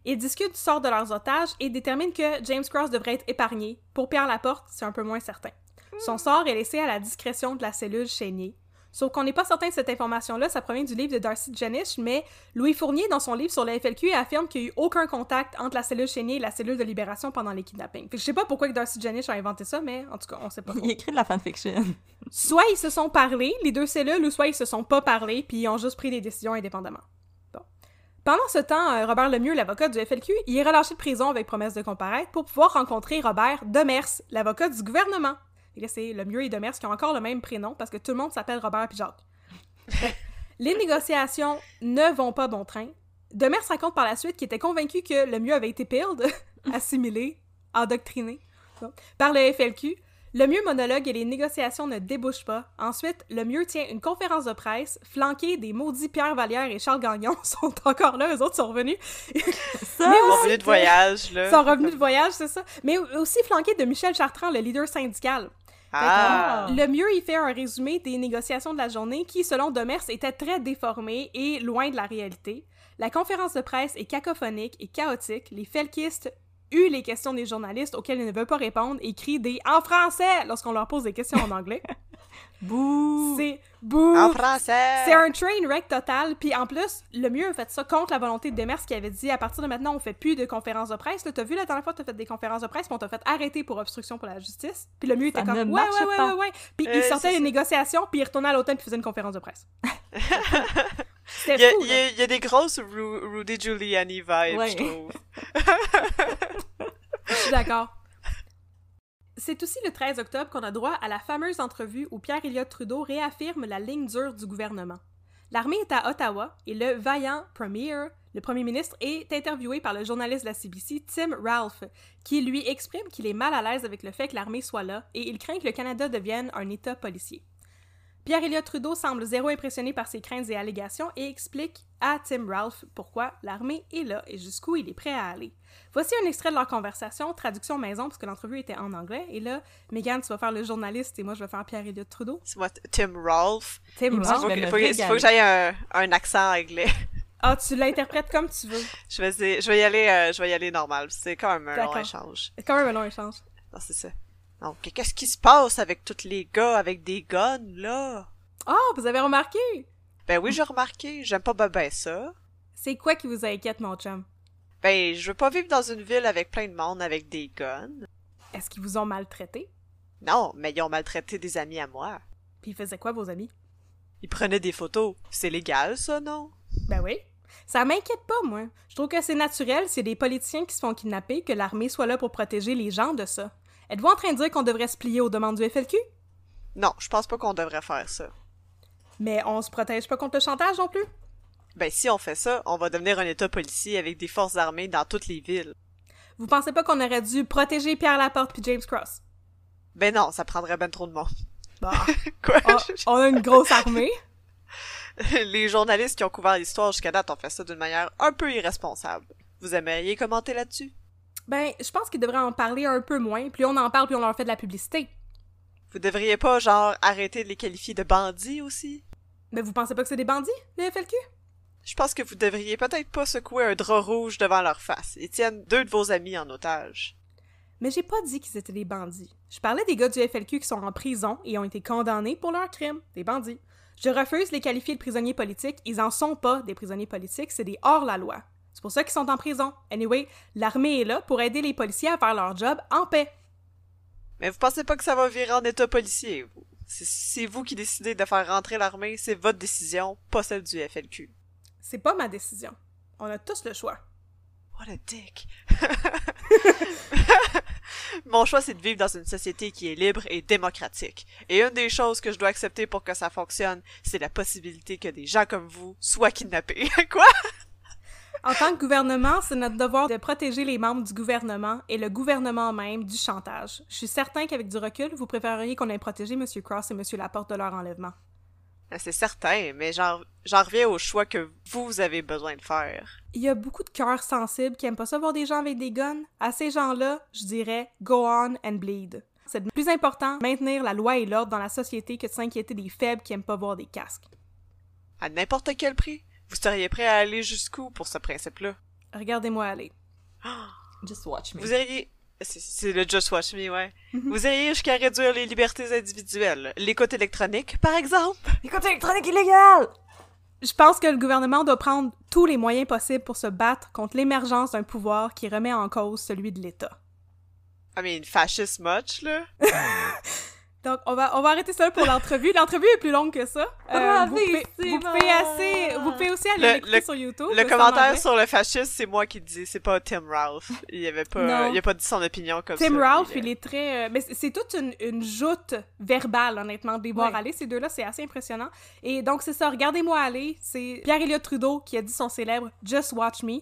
Ils discutent du sort de leurs otages et déterminent que James Cross devrait être épargné. Pour Pierre Laporte, c'est un peu moins certain. Son sort est laissé à la discrétion de la cellule Chénier. Sauf qu'on n'est pas certain de cette information-là, ça provient du livre de Darcy Janish, mais Louis Fournier, dans son livre sur la FLQ, affirme qu'il n'y a eu aucun contact entre la cellule Chénier et la cellule de libération pendant les kidnappings. Fait que je sais pas pourquoi Darcy Janish a inventé ça, mais en tout cas, on sait pas. trop. Il écrit de la fanfiction. soit ils se sont parlé, les deux cellules, ou soit ils se sont pas parlé, puis ils ont juste pris des décisions indépendamment. Bon. Pendant ce temps, euh, Robert Lemieux, l'avocat du FLQ, il est relâché de prison avec promesse de comparaître pour pouvoir rencontrer Robert Demers, l'avocat du gouvernement. Et là, c'est Lemieux et Demers qui ont encore le même prénom parce que tout le monde s'appelle Robert Jacques. Que Les négociations ne vont pas bon train. Demers raconte par la suite qu'il était convaincu que Lemieux avait été pilled, assimilé, endoctriné par le FLQ. Le mieux monologue et les négociations ne débouchent pas. Ensuite, le mieux tient une conférence de presse, flanquée des maudits Pierre Vallière et Charles Gagnon sont encore là, eux autres sont revenus. Ça, Mais Ils aussi- de voyage, là. Ils sont revenus de voyage, c'est ça. Mais aussi flanqués de Michel Chartrand, le leader syndical. Ah! Le mieux, il fait un résumé des négociations de la journée qui, selon Demers, était très déformé et loin de la réalité. La conférence de presse est cacophonique et chaotique. Les felkistes eut les questions des journalistes auxquelles ils ne veulent pas répondre et crient des en français lorsqu'on leur pose des questions en anglais. bouh! C'est bouh! En français! C'est un train wreck total, puis en plus, le mieux a fait ça contre la volonté de Demers qui avait dit à partir de maintenant, on fait plus de conférences de presse. Là, t'as vu la dernière fois que t'as fait des conférences de presse, puis on t'a fait arrêter pour obstruction pour la justice. Puis le mieux était comme ouais, ouais, ouais, ouais, ouais. Puis Euh, il sortait des négociations, puis il retournait à l'hôtel puis faisait une conférence de presse. Il y, C'était a, fou. il y a- il y a des grosses Ru- Rudy Giuliani vibes, Ouais. je trouve. Je suis d'accord. C'est aussi le 13 octobre qu'on a droit à la fameuse entrevue où Pierre Elliott Trudeau réaffirme la ligne dure du gouvernement. L'armée est à Ottawa et le vaillant Premier, le premier ministre, est interviewé par le journaliste de la CBC, Tim Ralph, qui lui exprime qu'il est mal à l'aise avec le fait que l'armée soit là et il craint que le Canada devienne un État policier. Pierre Elliott Trudeau semble zéro impressionné par ces craintes et allégations et explique à Tim Ralph pourquoi l'armée est là et jusqu'où il est prêt à aller. Voici un extrait de leur conversation, traduction maison, parce que l'entrevue était en anglais. Et là, Megan, tu vas faire le journaliste et moi, je vais faire Pierre Elliott Trudeau. C'est moi, Tim Rolfe. Tim Il Il Ralph. Je faut, que, faut faut j'aille un, un accent anglais. Ah, tu l'interprètes comme tu veux. Je vais, essayer- je vais y aller, euh, je vais y aller normal. C'est quand même un long échange. C'est quand même un long échange. Non, c'est ça. Donc, qu'est-ce qui se passe avec tous les gars avec des guns, là? Ah, vous avez remarqué? Ben oui, j'ai remarqué. J'aime pas ben, ben ça. C'est quoi qui vous inquiète, mon chum? Ben, je veux pas vivre dans une ville avec plein de monde avec des guns. Est-ce qu'ils vous ont maltraité? Non, mais ils ont maltraité des amis à moi. Puis ils faisaient quoi, vos amis? Ils prenaient des photos. C'est légal, ça, non? Ben oui. Ça m'inquiète pas, moi. Je trouve que c'est naturel, c'est des politiciens qui se font kidnapper, que l'armée soit là pour protéger les gens de ça. Êtes-vous en train de dire qu'on devrait se plier aux demandes du FLQ? Non, je pense pas qu'on devrait faire ça. Mais on se protège pas contre le chantage non plus? Ben, si on fait ça, on va devenir un État policier avec des forces armées dans toutes les villes. Vous pensez pas qu'on aurait dû protéger Pierre Laporte puis James Cross? Ben non, ça prendrait ben trop de monde. Bah, Quoi? on, on a une grosse armée. les journalistes qui ont couvert l'histoire jusqu'à date ont fait ça d'une manière un peu irresponsable. Vous aimeriez commenter là-dessus? Ben, je pense qu'ils devraient en parler un peu moins. Plus on en parle, plus on leur fait de la publicité. Vous devriez pas, genre, arrêter de les qualifier de bandits aussi? Mais vous pensez pas que c'est des bandits, le FLQ? Je pense que vous devriez peut-être pas secouer un drap rouge devant leur face. Ils tiennent deux de vos amis en otage. Mais j'ai pas dit qu'ils étaient des bandits. Je parlais des gars du FLQ qui sont en prison et ont été condamnés pour leurs crimes, des bandits. Je refuse de les qualifier de prisonniers politiques, ils en sont pas des prisonniers politiques, c'est des hors-la-loi. C'est pour ça qu'ils sont en prison. Anyway, l'armée est là pour aider les policiers à faire leur job en paix. Mais vous pensez pas que ça va virer en état policier, vous? C'est- vous qui décidez de faire rentrer l'armée, c'est votre décision, pas celle du FLQ. C'est pas ma décision. On a tous le choix. What a dick. Mon choix, c'est de vivre dans une société qui est libre et démocratique. Et une des choses que je dois accepter pour que ça fonctionne, c'est la possibilité que des gens comme vous soient kidnappés. Quoi? En tant que gouvernement, c'est notre devoir de protéger les membres du gouvernement et le gouvernement même du chantage. Je suis certain qu'avec du recul, vous préféreriez qu'on ait protégé M. Cross et M. Laporte de leur enlèvement. Ben, C'est certain, mais j'en j'en reviens au choix que vous avez besoin de faire. Il y a beaucoup de cœurs sensibles qui aiment pas ça voir des gens avec des guns. À ces gens-là, je dirais go on and bleed. C'est plus important maintenir la loi et l'ordre dans la société que de s'inquiéter des faibles qui aiment pas voir des casques. À n'importe quel prix. Vous seriez prêt à aller jusqu'où pour ce principe-là? Regardez-moi aller. Just watch me. Vous iriez... C'est- le Just Watch Me, ouais. Vous iriez jusqu'à réduire les libertés individuelles. L'écoute électronique, par exemple. Écoute électronique illégale! Je pense que le gouvernement doit prendre tous les moyens possibles pour se battre contre l'émergence d'un pouvoir qui remet en cause celui de l'État. I mean, fascist much, là. Donc, on va, on va arrêter ça pour l'entrevue. L'entrevue est plus longue que ça. Euh, vous, pouvez, vous pouvez assez, vous pouvez aussi aller Le- l'écouter le- sur YouTube. Le commentaire sur le fasciste, c'est moi qui le dis, c'est pas Tim Ralph. Il avait pas, Non. il a pas dit son opinion comme ça. Tim Ralph, il euh, est très... euh, mais c'est- c'est toute une, une joute verbale, honnêtement, de les voir Ouais. aller. Ces deux-là, c'est assez impressionnant. Et donc, c'est ça, Regardez-moi aller. C'est Pierre-Éliott Trudeau qui a dit son célèbre « Just watch me »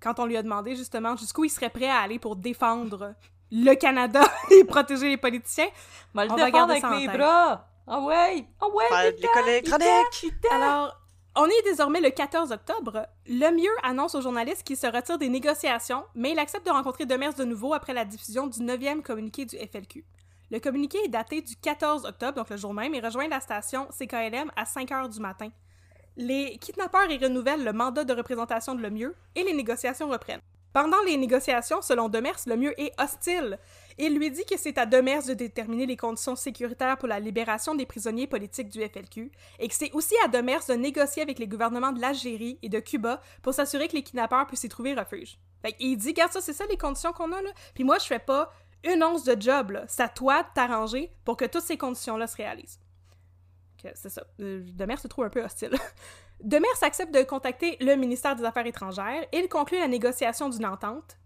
quand on lui a demandé, justement, jusqu'où il serait prêt à aller pour défendre le Canada et protéger les politiciens. On va garder avec ça en mes tête. bras! Ah ouais! Ah ouais! l'école électronique. Alors, on est désormais le 14 octobre. Le mieux annonce aux journalistes qu'il se retire des négociations, mais il accepte de rencontrer Demers de nouveau après la diffusion du 9e communiqué du FLQ. Le communiqué est daté du 14 octobre, donc le jour même, et rejoint la station CKLM à 5 heures du matin. Les kidnappeurs y renouvellent le mandat de représentation de Lemieux et les négociations reprennent. Pendant les négociations, selon Demers, Lemieux est hostile. Il lui dit que c'est à Demers de déterminer les conditions sécuritaires pour la libération des prisonniers politiques du FLQ et que c'est aussi à Demers de négocier avec les gouvernements de l'Algérie et de Cuba pour s'assurer que les kidnappeurs puissent y trouver refuge. Fait il dit, regarde ça, c'est ça les conditions qu'on a là. Puis moi, je fais pas une once de job là. C'est à toi de t'arranger pour que toutes ces conditions-là se réalisent. C'est ça. Euh, Demers se trouve un peu hostile. Demers accepte de contacter le ministère des Affaires étrangères et il conclut la négociation d'une entente.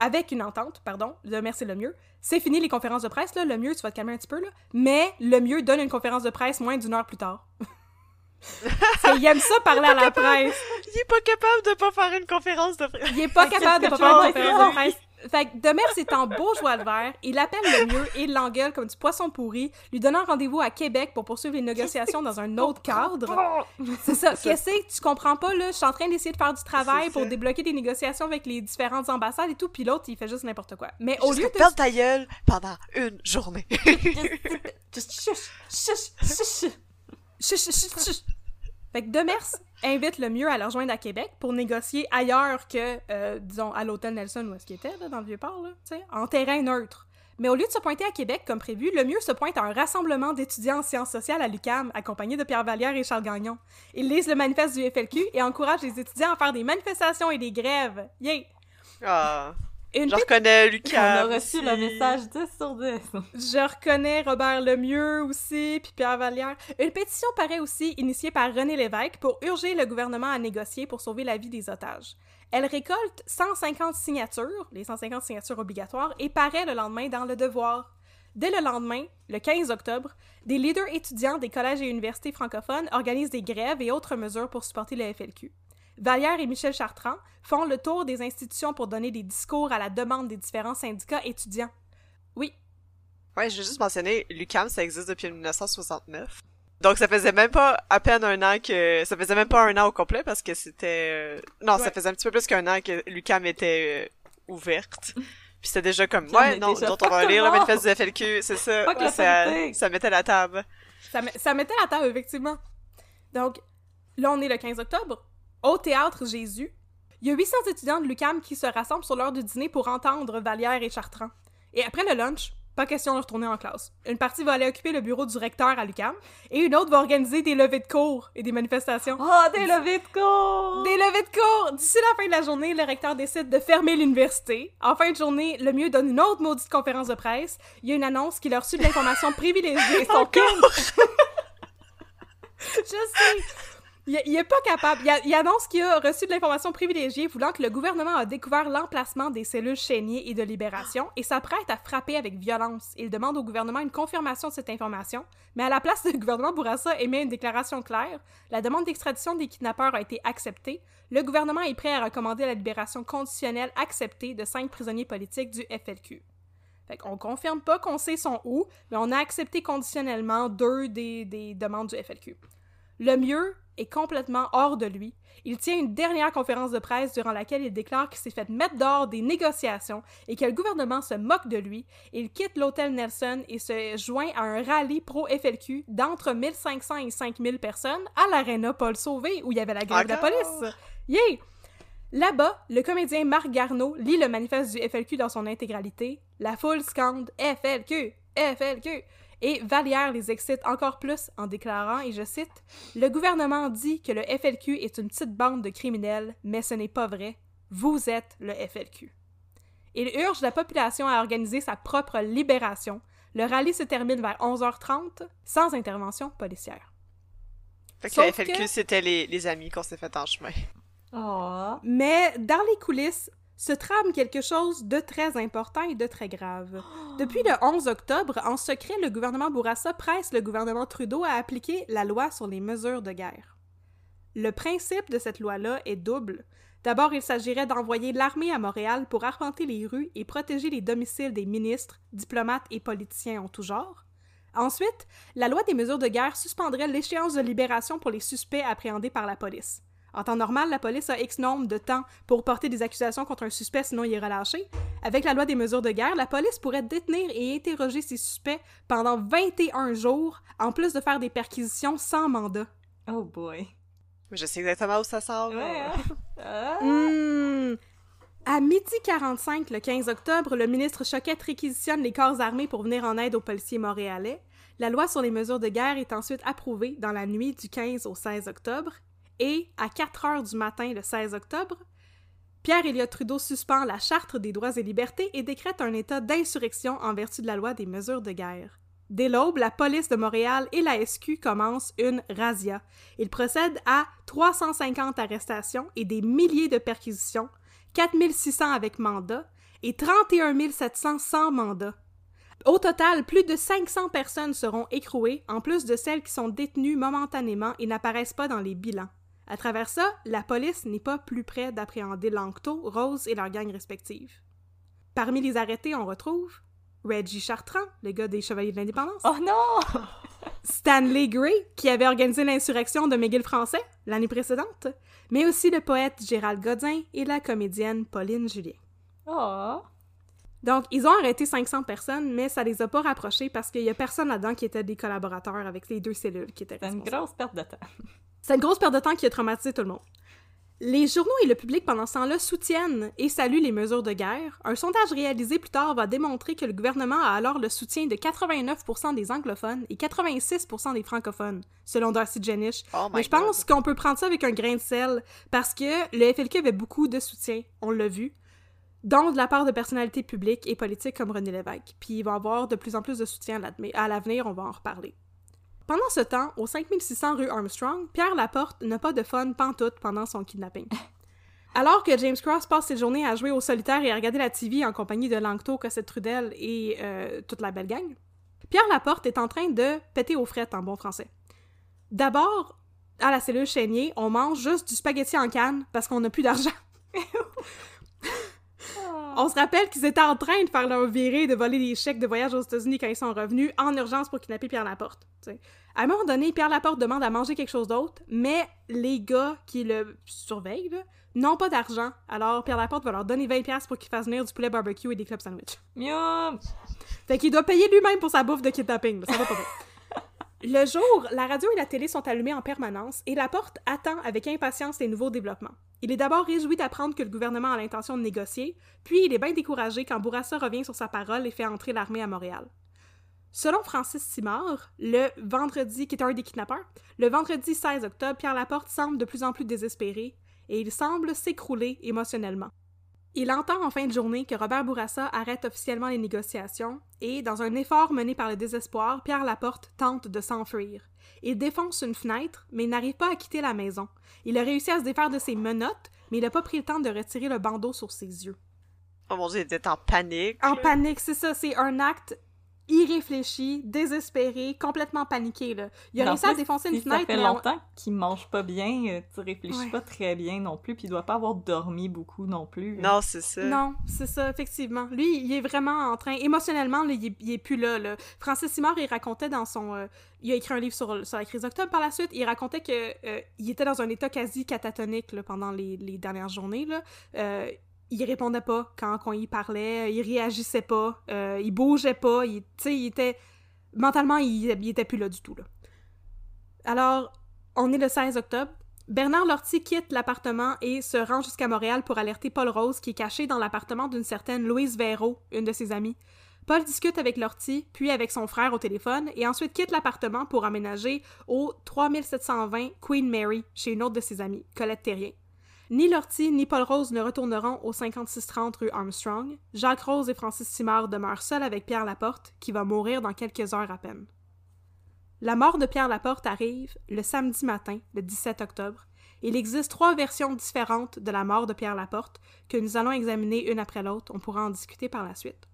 Avec une entente, pardon, Demers c'est le mieux. C'est fini les conférences de presse, là. Le mieux, tu vas te calmer un petit peu, là. Mais le mieux donne une conférence de presse moins d'une heure plus tard. Qu'il aime ça parler à la presse. Il est pas capable de pas faire une conférence de presse. Il est pas capable de pas faire une conférence de presse. Fait que Demers est en beau joie de vert, il appelle le mieux et l'engueule comme du poisson pourri, lui donnant rendez-vous à Québec pour poursuivre les négociations dans un autre cadre. C'est ça. Qu'est-ce que tu comprends pas, là? Je suis en train d'essayer de faire du travail pour débloquer des négociations avec les différentes ambassades et tout, puis l'autre, il fait juste n'importe quoi. Mais au lieu de... perdre ta gueule pendant une journée. Chut, chut, chut. Fait que Demers invite le mieux à le rejoindre à Québec pour négocier ailleurs que, euh, disons, à l'hôtel Nelson où est-ce qu'il était, là, dans le Vieux-Port, là, tu sais, en terrain neutre. Mais au lieu de se pointer à Québec comme prévu, le mieux se pointe à un rassemblement d'étudiants en sciences sociales à l'UQAM, accompagné de Pierre Vallière et Charles Gagnon. Ils lisent le manifeste du FLQ et encouragent les étudiants à faire des manifestations et des grèves. Yay! Ah, Une je reconnais On Lucas. a reçu le message 10 sur 10. Je reconnais Robert Lemieux aussi, puis Pierre Vallière. Une pétition paraît aussi initiée par René Lévesque pour urger le gouvernement à négocier pour sauver la vie des otages. Elle récolte 150 signatures, les 150 signatures obligatoires, et paraît le lendemain dans Le Devoir. Dès le lendemain, le 15 octobre, des leaders étudiants des collèges et universités francophones organisent des grèves et autres mesures pour supporter le FLQ. Vallière et Michel Chartrand font le tour des institutions pour donner des discours à la demande des différents syndicats étudiants. Oui, Ouais, je vais juste mentionner, Lucam, ça existe depuis 1969. Donc ça faisait même pas à peine un an que... Ça faisait même pas un an au complet parce que c'était... euh, Non, ça Ouais. faisait un petit peu plus qu'un an que Lucam était euh, ouverte. Puis c'était déjà comme, ouais, non, déjà donc on va lire le manifeste du FLQ, c'est ça. La ça, ça mettait la table. Ça, ça mettait la table, effectivement. Donc, là, on est le 15 octobre. Au Théâtre Jésus, il y a 800 étudiants de l'UQAM qui se rassemblent sur l'heure du dîner pour entendre Vallière et Chartrand. Et après le lunch, Pas question de retourner en classe. Une partie va aller occuper le bureau du recteur à l'UQAM et une autre va organiser des levées de cours et des manifestations. Oh, des levées de cours! Des levées de cours! D'ici la fin de la journée, le recteur décide de fermer l'université. En fin de journée, le mieux donne une autre maudite conférence de presse. Il y a une annonce qu'il a reçu de l'information privilégiée. Son Je sais! Il, il est pas capable. Il, annonce qu'il a reçu de l'information privilégiée, voulant que le gouvernement a découvert l'emplacement des cellules chéniers et de libération et s'apprête à frapper avec violence. Il demande au gouvernement une confirmation de cette information, mais à la place, le gouvernement Bourassa émet une déclaration claire. La demande d'extradition des kidnappeurs a été acceptée. Le gouvernement est prêt à recommander la libération conditionnelle acceptée de cinq prisonniers politiques du FLQ. Fait qu'on confirme pas qu'on sait son où, mais on a accepté conditionnellement deux des, des demandes du FLQ. Le mieux est complètement hors de lui. Il tient une dernière conférence de presse durant laquelle il déclare qu'il s'est fait mettre dehors des négociations et que le gouvernement se moque de lui. Il quitte l'hôtel Nelson et se joint à un rallye pro-FLQ d'entre 1500 et 5000 personnes à l'aréna Paul Sauvé où il y avait la grève de la police. Yay! Là-bas, le comédien Marc Garneau lit le manifeste du FLQ dans son intégralité. La foule scande FLQ, FLQ et Vallière les excite encore plus en déclarant, et je cite, Le gouvernement dit que le FLQ est une petite bande de criminels, mais ce n'est pas vrai. Vous êtes le FLQ. Il urge la population à organiser sa propre libération. Le rallye se termine vers 11h30 sans intervention policière. Fait que Sauf le FLQ, que- c'était les, les amis qu'on s'est fait en chemin. Oh. Mais dans les coulisses se trame quelque chose de très important et de très grave. Depuis le 11 octobre, en secret, le gouvernement Bourassa presse le gouvernement Trudeau à appliquer la loi sur les mesures de guerre. Le principe de cette loi-là est double. D'abord, il s'agirait d'envoyer l'armée à Montréal pour arpenter les rues et protéger les domiciles des ministres, diplomates et politiciens en tout genre. Ensuite, la loi des mesures de guerre suspendrait l'échéance de libération pour les suspects appréhendés par la police. En temps normal, la police a X nombre de temps pour porter des accusations contre un suspect, sinon il est relâché. Avec la loi des mesures de guerre, la police pourrait détenir et interroger ces suspects pendant 21 jours, en plus de faire des perquisitions sans mandat. Oh boy. Je sais exactement où ça sort. Ouais, hein? Ah. Hmm. À midi 45, le 15 octobre, le ministre Choquette réquisitionne les corps armés pour venir en aide aux policiers montréalais. La loi sur les mesures de guerre est ensuite approuvée dans la nuit du 15 au 16 octobre. Et, à 4 heures du matin le 16 octobre, Pierre Elliott Trudeau suspend la Charte des droits et libertés et décrète un état d'insurrection en vertu de la loi des mesures de guerre. Dès l'aube, la police de Montréal et la SQ commencent une razzia. Ils procèdent à 350 arrestations et des milliers de perquisitions, 4600 avec mandat et 31 700 sans mandat. Au total, plus de 500 personnes seront écrouées, en plus de celles qui sont détenues momentanément et n'apparaissent pas dans les bilans. À travers ça, la police n'est pas plus près d'appréhender Lanctot, Rose et leurs gangs respectives. Parmi les arrêtés, on retrouve Reggie Chartrand, le gars des Chevaliers de l'Indépendance, Oh non! Stanley Gray, qui avait organisé l'insurrection de McGill français l'année précédente, mais aussi le poète Gérald Godin et la comédienne Pauline Julien. Oh! Donc, ils ont arrêté 500 personnes, mais ça les a pas rapprochés parce qu'il y a personne là-dedans qui était des collaborateurs avec les deux cellules qui étaient C'est une grosse perte de temps. C'est une grosse perte de temps qui a traumatisé tout le monde. Les journaux et le public pendant ce temps-là soutiennent et saluent les mesures de guerre. Un sondage réalisé plus tard va démontrer que le gouvernement a alors le soutien de 89% des anglophones et 86% des francophones, selon Darcy Jenish. Oh Mais je pense qu'on peut prendre ça avec un grain de sel parce que le FLQ avait beaucoup de soutien, on l'a vu, dont de la part de personnalités publiques et politiques comme René Lévesque. Puis il va avoir de plus en plus de soutien à l'avenir, on va en reparler. Pendant ce temps, au 5600 rue Armstrong, Pierre Laporte n'a pas de fun pantoute pendant son kidnapping. Alors que James Cross passe ses journées à jouer au solitaire et à regarder la TV en compagnie de Langto, Cossette Trudel et euh, toute la belle gang, Pierre Laporte est en train de péter aux frettes en bon français. D'abord, à la cellule Chénier, on mange juste du spaghetti en canne parce qu'on n'a plus d'argent. On se rappelle qu'ils étaient en train de faire leur virée, de voler des chèques de voyage aux États-Unis quand ils sont revenus en urgence pour kidnapper Pierre Laporte. t'sais. À un moment donné, Pierre Laporte demande à manger quelque chose d'autre, mais les gars qui le surveillent n'ont pas d'argent. Alors Pierre Laporte va leur donner 20$ piastres pour qu'ils fassent venir du poulet barbecue et des clubs sandwich. Miam! Fait qu'il doit payer lui-même pour sa bouffe de kidnapping. là, Ça va pas bien. Le jour, la radio et la télé sont allumées en permanence et Laporte attend avec impatience les nouveaux développements. Il est d'abord réjoui d'apprendre que le gouvernement a l'intention de négocier, puis il est bien découragé quand Bourassa revient sur sa parole et fait entrer l'armée à Montréal. Selon Francis Simard, le vendredi, qui est un des kidnappeurs, le vendredi 16 octobre, Pierre Laporte semble de plus en plus désespéré et il semble s'écrouler émotionnellement. Il entend en fin de journée que Robert Bourassa arrête officiellement les négociations et, dans un effort mené par le désespoir, Pierre Laporte tente de s'enfuir. Il défonce une fenêtre, mais il n'arrive pas à quitter la maison. Il a réussi à se défaire de ses menottes, mais il n'a pas pris le temps de retirer le bandeau sur ses yeux. Oh mon dieu, il était en panique. En panique, c'est ça, c'est un acte irréfléchi, désespéré, complètement paniqué. Là. Il a réussi à défoncer une si fenêtre, Ça fait mais on- longtemps qu'il mange pas bien, euh, tu réfléchis Ouais. pas très bien non plus, puis il doit pas avoir dormi beaucoup non plus. Non, c'est ça. Non, c'est ça, effectivement. Lui, il est vraiment en train, émotionnellement, là, il, est, il est plus là, là. Francis Simard, il racontait dans son... euh, il a écrit un livre sur, sur la crise d'octobre par la suite, il racontait que euh, il était dans un état quasi catatonique là, pendant les, les dernières journées. Là. Euh, il répondait pas quand, quand il parlait, il réagissait pas, euh, il bougeait pas, il, il était... Mentalement, il, il était plus là du tout. Alors, on est le 16 octobre, Bernard Lortie quitte l'appartement et se rend jusqu'à Montréal pour alerter Paul Rose, qui est caché dans l'appartement d'une certaine Louise Véraud, une de ses amies. Paul discute avec Lortie, puis avec son frère au téléphone, et ensuite quitte l'appartement pour aménager au 3720 Queen Mary, chez une autre de ses amies, Colette Terrien. Ni Lortie ni Paul Rose ne retourneront au 5630 rue Armstrong. Jacques Rose et Francis Simard demeurent seuls avec Pierre Laporte, qui va mourir dans quelques heures à peine. La mort de Pierre Laporte arrive le samedi matin, le 17 octobre. Il existe trois versions différentes de la mort de Pierre Laporte que nous allons examiner une après l'autre. On pourra en discuter par la suite.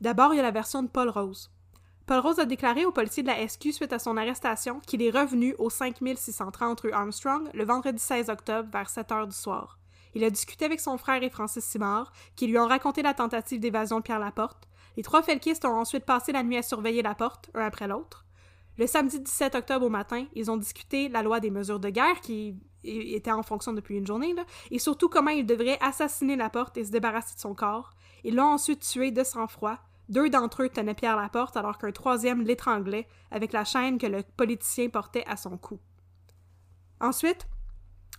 D'abord, il y a la version de Paul Rose. Paul Rose a déclaré aux policiers de la SQ suite à son arrestation qu'il est revenu au 5630 rue Armstrong le vendredi 16 octobre vers 7 heures du soir. Il a discuté avec son frère et Francis Simard, qui lui ont raconté la tentative d'évasion de Pierre Laporte. Les trois felkistes ont ensuite passé la nuit à surveiller la porte, un après l'autre. Le samedi 17 octobre au matin, ils ont discuté la loi des mesures de guerre qui était en fonction depuis une journée, et surtout comment ils devraient assassiner la porte et se débarrasser de son corps. Ils l'ont ensuite tué de sang-froid. Deux d'entre eux tenaient Pierre Laporte alors qu'un troisième l'étranglait avec la chaîne que le politicien portait à son cou. Ensuite,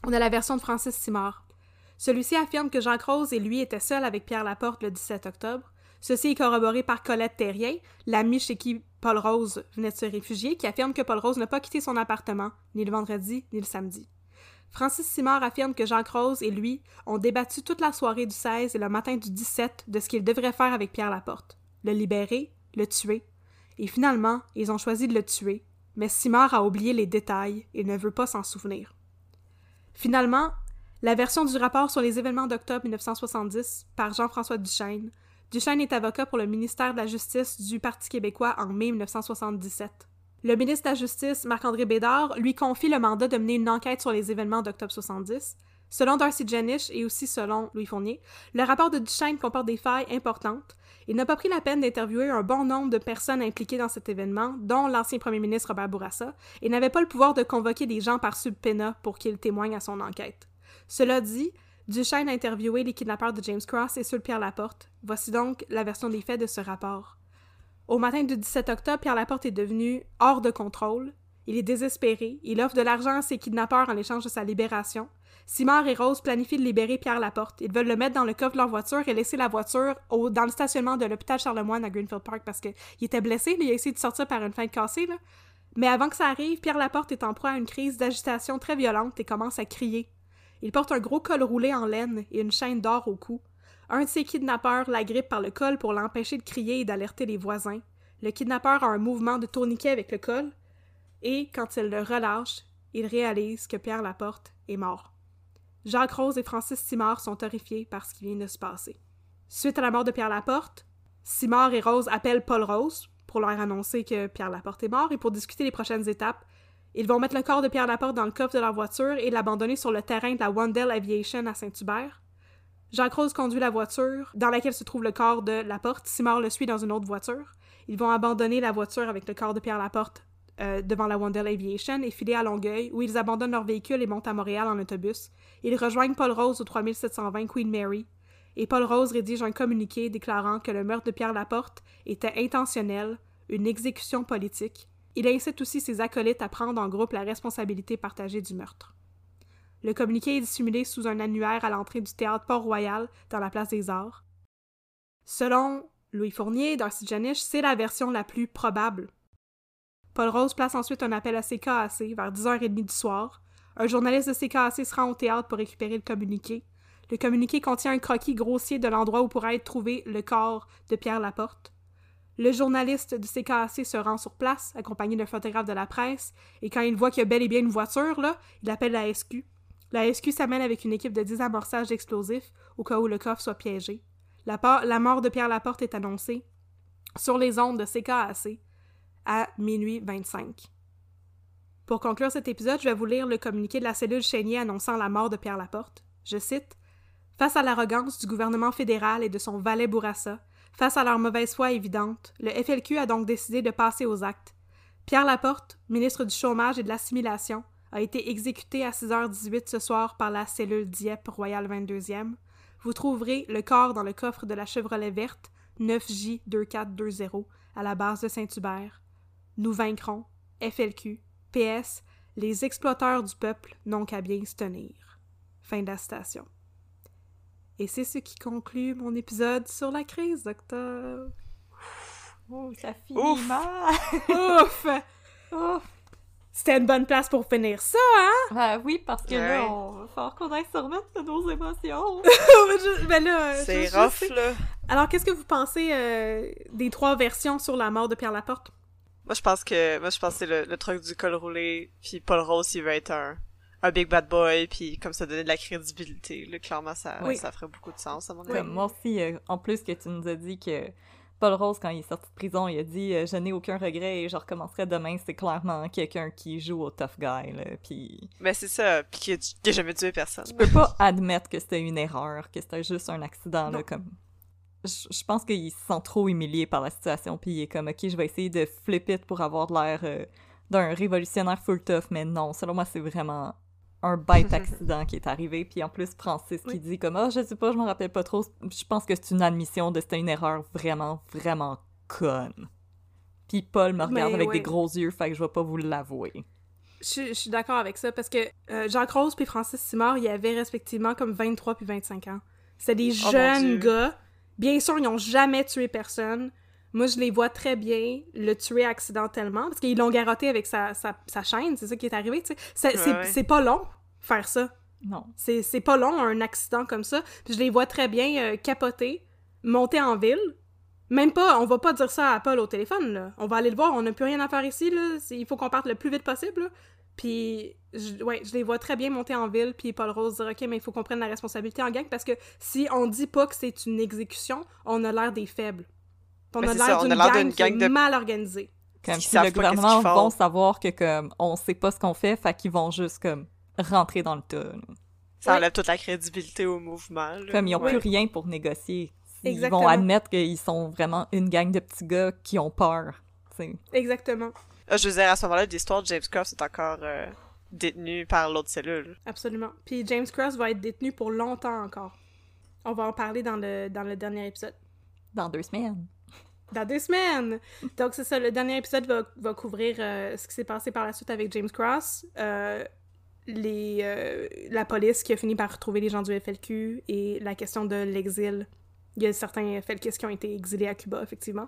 on a la version de Francis Simard. Celui-ci affirme que Jacques Rose et lui étaient seuls avec Pierre Laporte le 17 octobre. Ceci est corroboré par Colette Terrien, l'amie chez qui Paul Rose venait de se réfugier, qui affirme que Paul Rose n'a pas quitté son appartement, ni le vendredi, ni le samedi. Francis Simard affirme que Jacques Rose et lui ont débattu toute la soirée du 16 et le matin du 17 de ce qu'ils devraient faire avec Pierre Laporte. Le libérer, le tuer. Et finalement, ils ont choisi de le tuer, mais Simard a oublié les détails et ne veut pas s'en souvenir. Finalement, la version du rapport sur les événements d'octobre 1970 par Jean-François Duchesne. Duchesne est avocat pour le ministère de la Justice du Parti québécois en mai 1977. Le ministre de la Justice, Marc-André Bédard, lui confie le mandat de mener une enquête sur les événements d'octobre 70. Selon Darcy Jenish et aussi selon Louis Fournier, le rapport de Duchesne comporte des failles importantes. Il n'a pas pris la peine d'interviewer un bon nombre de personnes impliquées dans cet événement, dont l'ancien premier ministre Robert Bourassa, et n'avait pas le pouvoir de convoquer des gens par subpoena pour qu'ils témoignent à son enquête. Cela dit, Duchesne a interviewé les kidnappeurs de James Cross et de Pierre Laporte. Voici donc la version des faits de ce rapport. Au matin du 17 octobre, Pierre Laporte est devenu hors de contrôle. Il est désespéré. Il offre de l'argent à ses kidnappeurs en échange de sa libération. Simard et Rose planifient de libérer Pierre Laporte. Ils veulent le mettre dans le coffre de leur voiture et laisser la voiture dans le stationnement de l'hôpital Charlemagne à Greenfield Park parce qu'il était blessé. Il a essayé de sortir par une fenêtre cassée. Là. Mais avant que ça arrive, Pierre Laporte est en proie à une crise d'agitation très violente et commence à crier. Il porte un gros col roulé en laine et une chaîne d'or au cou. Un de ses kidnappeurs l'agrippe par le col pour l'empêcher de crier et d'alerter les voisins. Le kidnappeur a un mouvement de tourniquet avec le col, et quand il le relâche, il réalise que Pierre Laporte est mort. Jacques Rose et Francis Simard sont horrifiés par ce qui vient de se passer. Suite à la mort de Pierre Laporte, Simard et Rose appellent Paul Rose pour leur annoncer que Pierre Laporte est mort et pour discuter les prochaines étapes. Ils vont mettre le corps de Pierre Laporte dans le coffre de leur voiture et l'abandonner sur le terrain de la Wandell Aviation à Saint-Hubert. Jacques Rose conduit la voiture dans laquelle se trouve le corps de Laporte. Simard le suit dans une autre voiture. Ils vont abandonner la voiture avec le corps de Pierre Laporte euh, devant la Wandell Aviation et filer à Longueuil, où ils abandonnent leur véhicule et montent à Montréal en autobus. Ils rejoignent Paul Rose au 3720 Queen Mary. Et Paul Rose rédige un communiqué déclarant que le meurtre de Pierre Laporte était intentionnel, une exécution politique. il incite aussi ses acolytes à prendre en groupe la responsabilité partagée du meurtre. Le communiqué est dissimulé sous un annuaire à l'entrée du théâtre Port-Royal dans la place des Arts. Selon Louis Fournier, Darcy Janish, c'est la version la plus probable. Paul Rose place ensuite un appel à CKAC vers 10h30 du soir. Un journaliste de CKAC se rend au théâtre pour récupérer le communiqué. Le communiqué contient un croquis grossier de l'endroit où pourrait être trouvé le corps de Pierre Laporte. Le journaliste de CKAC se rend sur place, accompagné d'un photographe de la presse, et quand il voit qu'il y a bel et bien une voiture, là, il appelle la SQ. La SQ s'amène avec une équipe de désamorçage d'explosifs au cas où le coffre soit piégé. La, la mort de Pierre Laporte est annoncée sur les ondes de CKAC à minuit 25. Pour conclure cet épisode, je vais vous lire le communiqué de la cellule Chénier annonçant la mort de Pierre Laporte. Je cite Face à l'arrogance du gouvernement fédéral et de son valet Bourassa, face à leur mauvaise foi évidente, le FLQ a donc décidé de passer aux actes. Pierre Laporte, ministre du Chômage et de l'Assimilation, a été exécuté à 6h18 ce soir par la cellule Dieppe Royal 22e. Vous trouverez le corps dans le coffre de la Chevrolet verte 9J2420 à la base de Saint-Hubert. Nous vaincrons. FLQ. PS. Les exploiteurs du peuple n'ont qu'à bien se tenir. Fin de la citation. Et c'est ce qui conclut mon épisode sur la crise d'octobre. Oh, ça finit mal! Ouf! Ouf! C'était une bonne place pour finir ça, hein? Ben oui, parce que là, on va falloir qu'on aille se remettre de nos émotions. ben là, c'est rough, là. Alors, qu'est-ce que vous pensez euh, des trois versions sur la mort de Pierre Laporte? Moi, je pense que, moi, je pense que c'est le, truc du col roulé, puis Paul Rose, il va être un, un big bad boy, puis comme ça donner de la crédibilité. Là, clairement, ça, ça ferait beaucoup de sens, à mon avis. moi aussi, euh, en plus que tu nous as dit que Paul Rose, quand il est sorti de prison, il a dit euh, Je n'ai aucun regret et je recommencerai demain. C'est clairement quelqu'un qui joue au tough guy. Là, puis... Mais c'est ça, puis qui n'a jamais tué personne. Tu peux pas admettre que c'était une erreur, que c'était juste un accident. Là, comme... je, pense qu'il se sent trop humilié par la situation, puis il est comme Ok, je vais essayer de flip it pour avoir l'air euh, d'un révolutionnaire full tough. Mais non, selon moi, c'est vraiment un bête accident qui est arrivé. Puis en plus, Francis qui dit comme oh, je sais pas, je m'en rappelle pas trop. Je pense que c'est une admission de c'était une erreur vraiment, vraiment conne. Puis Paul me regarde avec des gros yeux, fait que je vais pas vous l'avouer. Je, suis d'accord avec ça parce que euh, Jacques Rose puis Francis Simard, ils avaient respectivement comme 23 puis 25 ans. C'est des oh jeunes gars. Bien sûr, ils n'ont jamais tué personne. Moi, je les vois très bien le tuer accidentellement parce qu'ils l'ont garrotté avec sa, sa, chaîne, c'est ça qui est arrivé, tu sais. C'est pas long, faire ça. Non. C'est pas long, un accident comme ça. Puis je les vois très bien euh, capoter, monter en ville. Même pas, on va pas dire ça à Paul au téléphone, là. On va aller le voir, on n'a plus rien à faire ici, là. Il faut qu'on parte le plus vite possible, Puis, je, ouais, je les vois très bien monter en ville, puis Paul Rose dire « OK, mais il faut qu'on prenne la responsabilité en gang, parce que si on dit pas que c'est une exécution, on a l'air des faibles. On a l'air d'une gang, de... mal organisée. Comme si le gouvernement vont savoir que comme on sait pas ce qu'on fait, fait qu'ils vont juste comme rentrer dans le tas. Ça enlève toute la crédibilité au mouvement. Comme ils ont plus rien pour négocier. Ils vont admettre qu'ils sont vraiment une gang de petits gars qui ont peur. Exactement. Ah, je veux dire, à ce moment-là, l'histoire de James Cross est encore euh, détenu par l'autre cellule. Absolument. Puis James Cross va être détenu pour longtemps encore. On va en parler dans le, dans le dernier épisode. Dans deux semaines dans deux semaines. Donc, c'est ça, le dernier épisode va, va couvrir euh, ce qui s'est passé par la suite avec James Cross, euh, les, euh, la police qui a fini par retrouver les gens du FLQ et la question de l'exil. Il y a certains FLQ qui ont été exilés à Cuba, effectivement.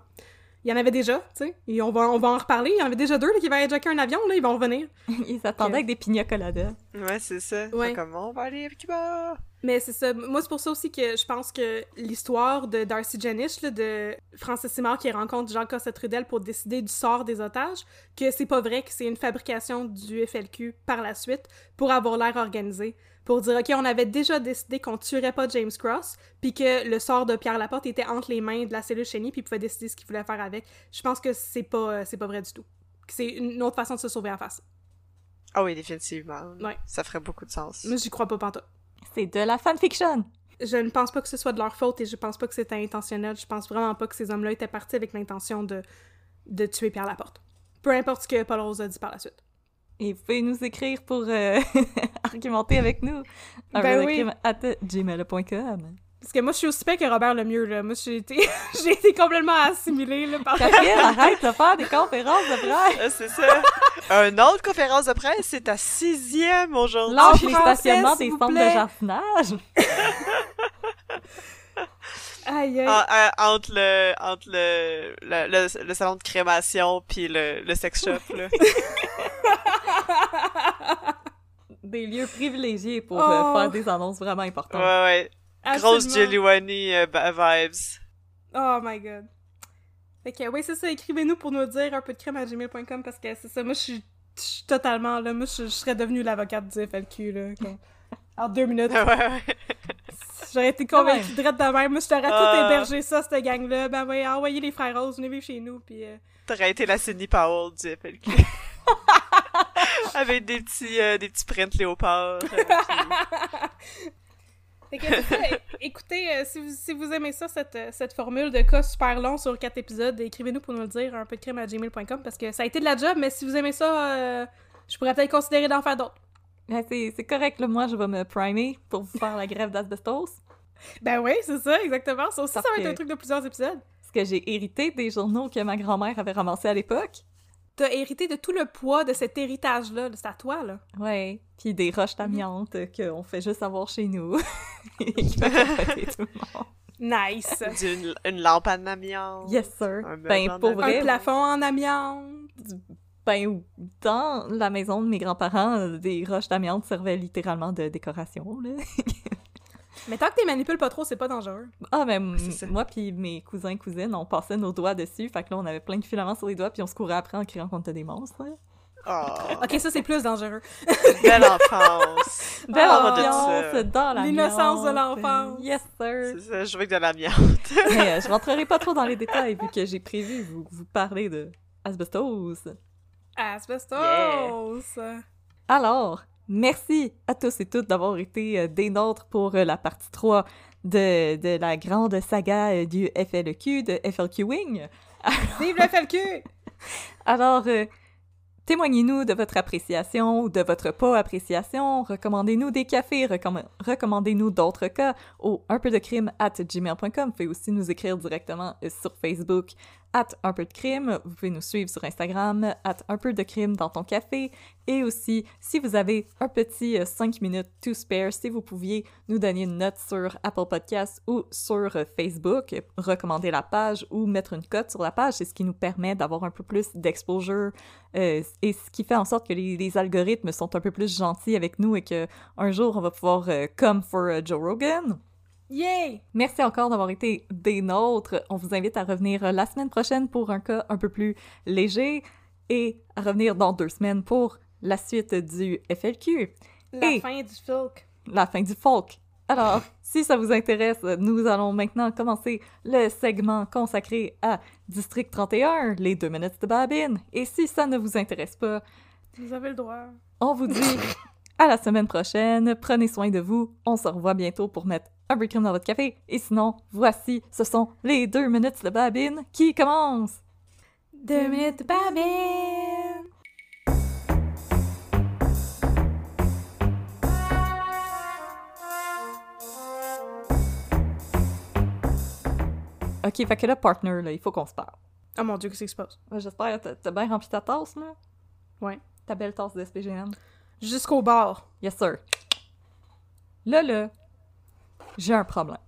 Il y en avait déjà, tu sais. Et on va, on va en reparler. Il y en avait déjà deux là, qui va hijacker un avion, là, ils vont revenir. ils s'attendaient avec des pina coladas. Ouais, c'est ça. Ouais. Comment on va aller à Cuba? Mais c'est ça. Moi, c'est pour ça aussi que je pense que l'histoire de Darcy Janish, de Francis Simard qui rencontre Jean Cossette Trudel pour décider du sort des otages, que c'est pas vrai que c'est une fabrication du FLQ par la suite pour avoir l'air organisé. Pour dire, OK, on avait déjà décidé qu'on tuerait pas James Cross, puis que le sort de Pierre Laporte était entre les mains de la cellule chénie, puis il pouvait décider ce qu'il voulait faire avec. Je pense que c'est pas, c'est pas vrai du tout. C'est une autre façon de se sauver en face. Ah oui, définitivement. Ouais. Ça ferait beaucoup de sens. Mais j'y crois pas pantoute. C'est de la fanfiction. Je ne pense pas que ce soit de leur faute et je pense pas que c'était intentionnel. Je pense vraiment pas que ces hommes-là étaient partis avec l'intention de, de tuer Pierre Laporte. Peu importe ce que Paul Rose a dit par la suite. Et vous pouvez nous écrire pour euh, argumenter avec nous. Ben oui. at gmail.com. Parce que moi, je suis aussi pire que Robert le mieux, là. Moi, j'ai été, j'ai été complètement assimilée, là, par... Catherine, arrête de faire des conférences de presse! Ah, c'est ça. Une autre conférence de presse, c'est ta sixième aujourd'hui. Lâche les stationnements des centres de jardinage! Aïe, aïe. En- en- entre le entre le, le, le, le salon de crémation puis le, le sex shop là. Des lieux privilégiés pour Oh. euh, faire des annonces vraiment importantes. ouais ouais. Grosse. Giuliani euh, vibes. Oh my god. Fait que, oui, c'est ça, écrivez-nous pour nous dire un peu de crème à gmail.com parce que c'est ça, moi, je suis je suis totalement, là, moi, je, je serais devenue l'avocate du FLQ, là. En deux minutes. ouais ouais. J'aurais été Quand convaincue de de même. Moi, je t'aurais Ah. tout hébergé ça, cette gang-là. Ben, ouais, envoyez les frères Roses, venez vivre chez nous, puis... euh, T'aurais été la Cindy Powell du FLQ. Avec des petits euh, des petits prints léopards. euh, Fait que Écoutez, euh, si, vous, si vous aimez ça, cette, cette formule de cas super long sur quatre épisodes, écrivez-nous pour nous le dire, un peu de crème à gmail.com, parce que ça a été de la job, mais si vous aimez ça, euh, je pourrais peut-être considérer d'en faire d'autres. C'est c'est correct, là. Moi, je vais me primer pour vous faire la grève d'asbestos. Ben oui, c'est ça, exactement. Ça aussi, ça va être un truc de plusieurs épisodes. Parce que j'ai hérité des journaux que ma grand-mère avait ramassés à l'époque. T'as hérité de tout le poids de cet héritage-là, c'est à toi, là. Ouais. Puis des roches d'amiante euh, qu'on fait juste avoir chez nous. Et qui fait capoter tout le monde. Nice! d'une- une lampe en amiante. Yes, sir. Un Ben, en pour amiante. un vrai, plafond en amiante. Ben, dans la maison de mes grands-parents, euh, des roches d'amiante servaient littéralement de décoration, là. Mais tant que t'es manipules pas trop, c'est pas dangereux. Ah, ben, moi puis mes cousins cousines, on passait nos doigts dessus, fait que là, on avait plein de filaments sur les doigts, puis on se courait après en criant qu'on était des monstres. là. Oh, Ok, ça, c'est plus dangereux. belle enfance. Belle Ah, ambiance dans la L'innocence de l'enfance. Yes, sir. C'est ça, je veux que de l'amiante. Mais euh, je rentrerai pas trop dans les détails, vu que j'ai prévu vous, vous parler de asbestos. Asbestos! Alors, merci à tous et toutes d'avoir été euh, des nôtres pour euh, la partie 3 de, de la grande saga euh, du FLQ, de FLQ Wing. Vive le FLQ! Alors, euh, témoignez-nous de votre appréciation ou de votre pas appréciation. Recommandez-nous des cafés, recomm- recommandez-nous d'autres cas au un peu de crime at gmail.com. Vous pouvez aussi nous écrire directement sur Facebook at un peu de crime. Vous pouvez nous suivre sur Instagram at un peu de crime dans ton café. Et aussi, si vous avez un petit 5 minutes to spare, si vous pouviez nous donner une note sur Apple Podcasts ou sur euh, Facebook, euh, recommander la page ou mettre une cote sur la page, c'est ce qui nous permet d'avoir un peu plus d'exposure euh, et ce qui fait en sorte que les, algorithmes sont un peu plus gentils avec nous et que un jour on va pouvoir euh, come for euh, Joe Rogan. Yay! Merci encore d'avoir été des nôtres. On vous invite à revenir euh, la semaine prochaine pour un cas un peu plus léger et à revenir dans deux semaines pour la suite du FLQ, La Et- fin du filk. la fin du folk. Alors, si ça vous intéresse, nous allons maintenant commencer le segment consacré à District 31, les deux minutes de Babine. Et si ça ne vous intéresse pas, Vous avez le droit. on vous dit à la semaine prochaine. Prenez soin de vous. On se revoit bientôt pour mettre un de crème dans votre café. Et sinon, voici, ce sont les deux minutes de Babine qui commencent. Deux minutes de Babine! Ok, fait que là, partner, là, il faut qu'on se parle. Oh mon dieu, qu'est-ce qui se passe? Ouais, J'espère que t'as- t'as bien rempli ta tasse, là. Ouais. Ta belle tasse de SPGM. Jusqu'au bord. Yes, sir. Là, là, j'ai un problème.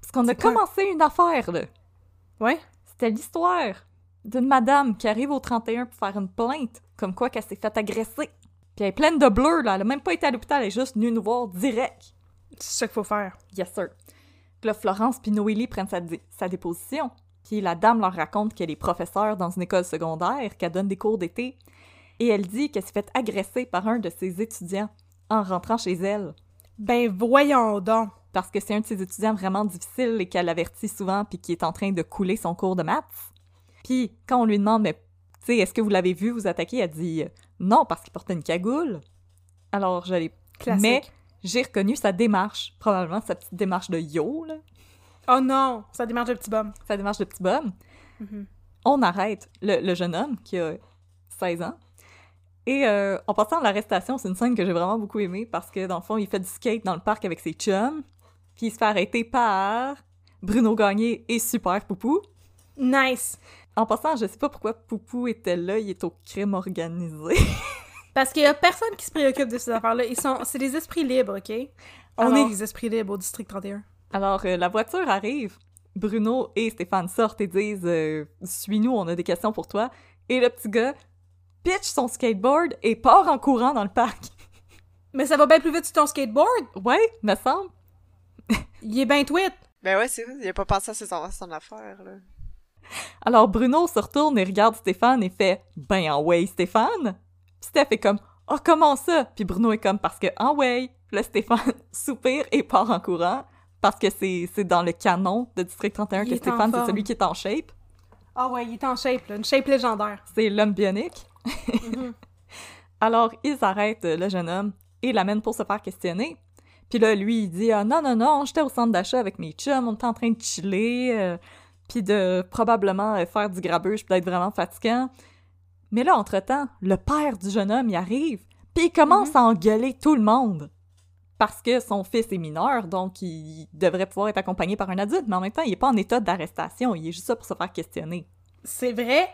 Parce qu'on a quoi? commencé une affaire, là. Ouais? C'était l'histoire d'une madame qui arrive au 31 pour faire une plainte, comme quoi qu'elle s'est fait agresser. Puis elle est pleine de bleu, là. Elle a même pas été à l'hôpital, elle est juste venue nous voir direct. C'est ça qu'il faut faire. Yes, sir. Puis là, Florence puis Noélie prennent sa déposition. Puis la dame leur raconte qu'elle est professeure dans une école secondaire, qu'elle donne des cours d'été. Et elle dit qu'elle s'est fait agresser par un de ses étudiants en rentrant chez elle. Ben voyons donc. Parce que c'est un de ses étudiants vraiment difficile et qu'elle avertit souvent puis qui est en train de couler son cours de maths. Puis quand on lui demande, mais tu sais, est-ce que vous l'avez vu vous attaquer? Elle dit euh, non parce qu'il portait une cagoule. Alors je l'ai. Mais j'ai reconnu sa démarche, probablement sa petite démarche de yo, là, Oh non! Ça démarre de petit bum. sa démarche de petit bum. Mhm. On arrête le, le jeune homme qui a 16 ans. Et euh, en passant à l'arrestation, c'est une scène que j'ai vraiment beaucoup aimée parce que dans le fond, il fait du skate dans le parc avec ses chums. puis il se fait arrêter par Bruno Gagné et Super Poupou. Nice! En passant, je sais pas pourquoi Poupou était là, il est au crime organisé. Parce qu'il y a personne qui se préoccupe de ces affaires-là. Ils sont... C'est des esprits libres, OK? On Alors- est des esprits libres au District 31. Alors, euh, la voiture arrive. Bruno et Stéphane sortent et disent euh, Suis-nous, on a des questions pour toi. Et le petit gars pitch son skateboard et part en courant dans le parc. Mais ça va bien plus vite sur ton skateboard! Ouais, me semble. Il est bien tweet! Ben ouais, c'est vrai, il a pas pensé à ses enfants, son affaire, là. Alors Bruno se retourne et regarde Stéphane et fait Ben en way, Stéphane. Puis Steph est comme Oh, comment ça Puis Bruno est comme Parce que en way. Puis là, Stéphane soupire et part en courant. Parce que c'est c'est dans le canon de District 31 Il que Stéphane, c'est celui qui est en shape. Ah ouais, il est en shape, là. Une shape légendaire. C'est l'homme bionique. Mhm. Alors, ils arrêtent le jeune homme et l'amènent pour se faire questionner. Puis là, lui, il dit Ah non, non, non, j'étais au centre d'achat avec mes chums, on était en train de chiller, euh, puis de probablement euh, faire du grabuge, puis d'être vraiment fatigant. Mais là, entre-temps, le père du jeune homme, il arrive, puis il commence à engueuler tout le monde. Parce que son fils est mineur, donc il devrait pouvoir être accompagné par un adulte, mais en même temps, il est pas en état d'arrestation, il est juste ça pour se faire questionner. C'est vrai.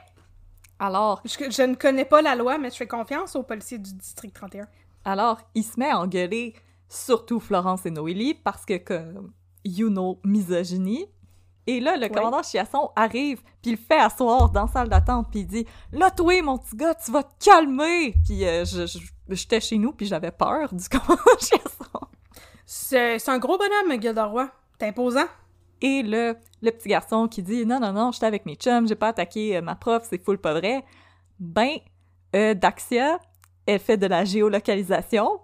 Alors, Je, je ne connais pas la loi, mais je fais confiance aux policiers du District 31. Alors, il se met à engueuler surtout Florence et Noélie parce que, comme, you know, misogynie. Et là, le commandant Chiasson arrive, puis il le fait asseoir dans la salle d'attente, puis il dit « Là, toi, mon petit gars, tu vas te calmer! » Puis euh, je- j'étais chez nous, puis j'avais peur du commandant Chiasson. C'est c'est un gros bonhomme, Gilderoy. T'es imposant. Et le, le petit garçon qui dit « Non, non, non, j'étais avec mes chums, j'ai pas attaqué euh, ma prof, c'est full pas vrai. » Ben, euh, Daxia, elle fait de la géolocalisation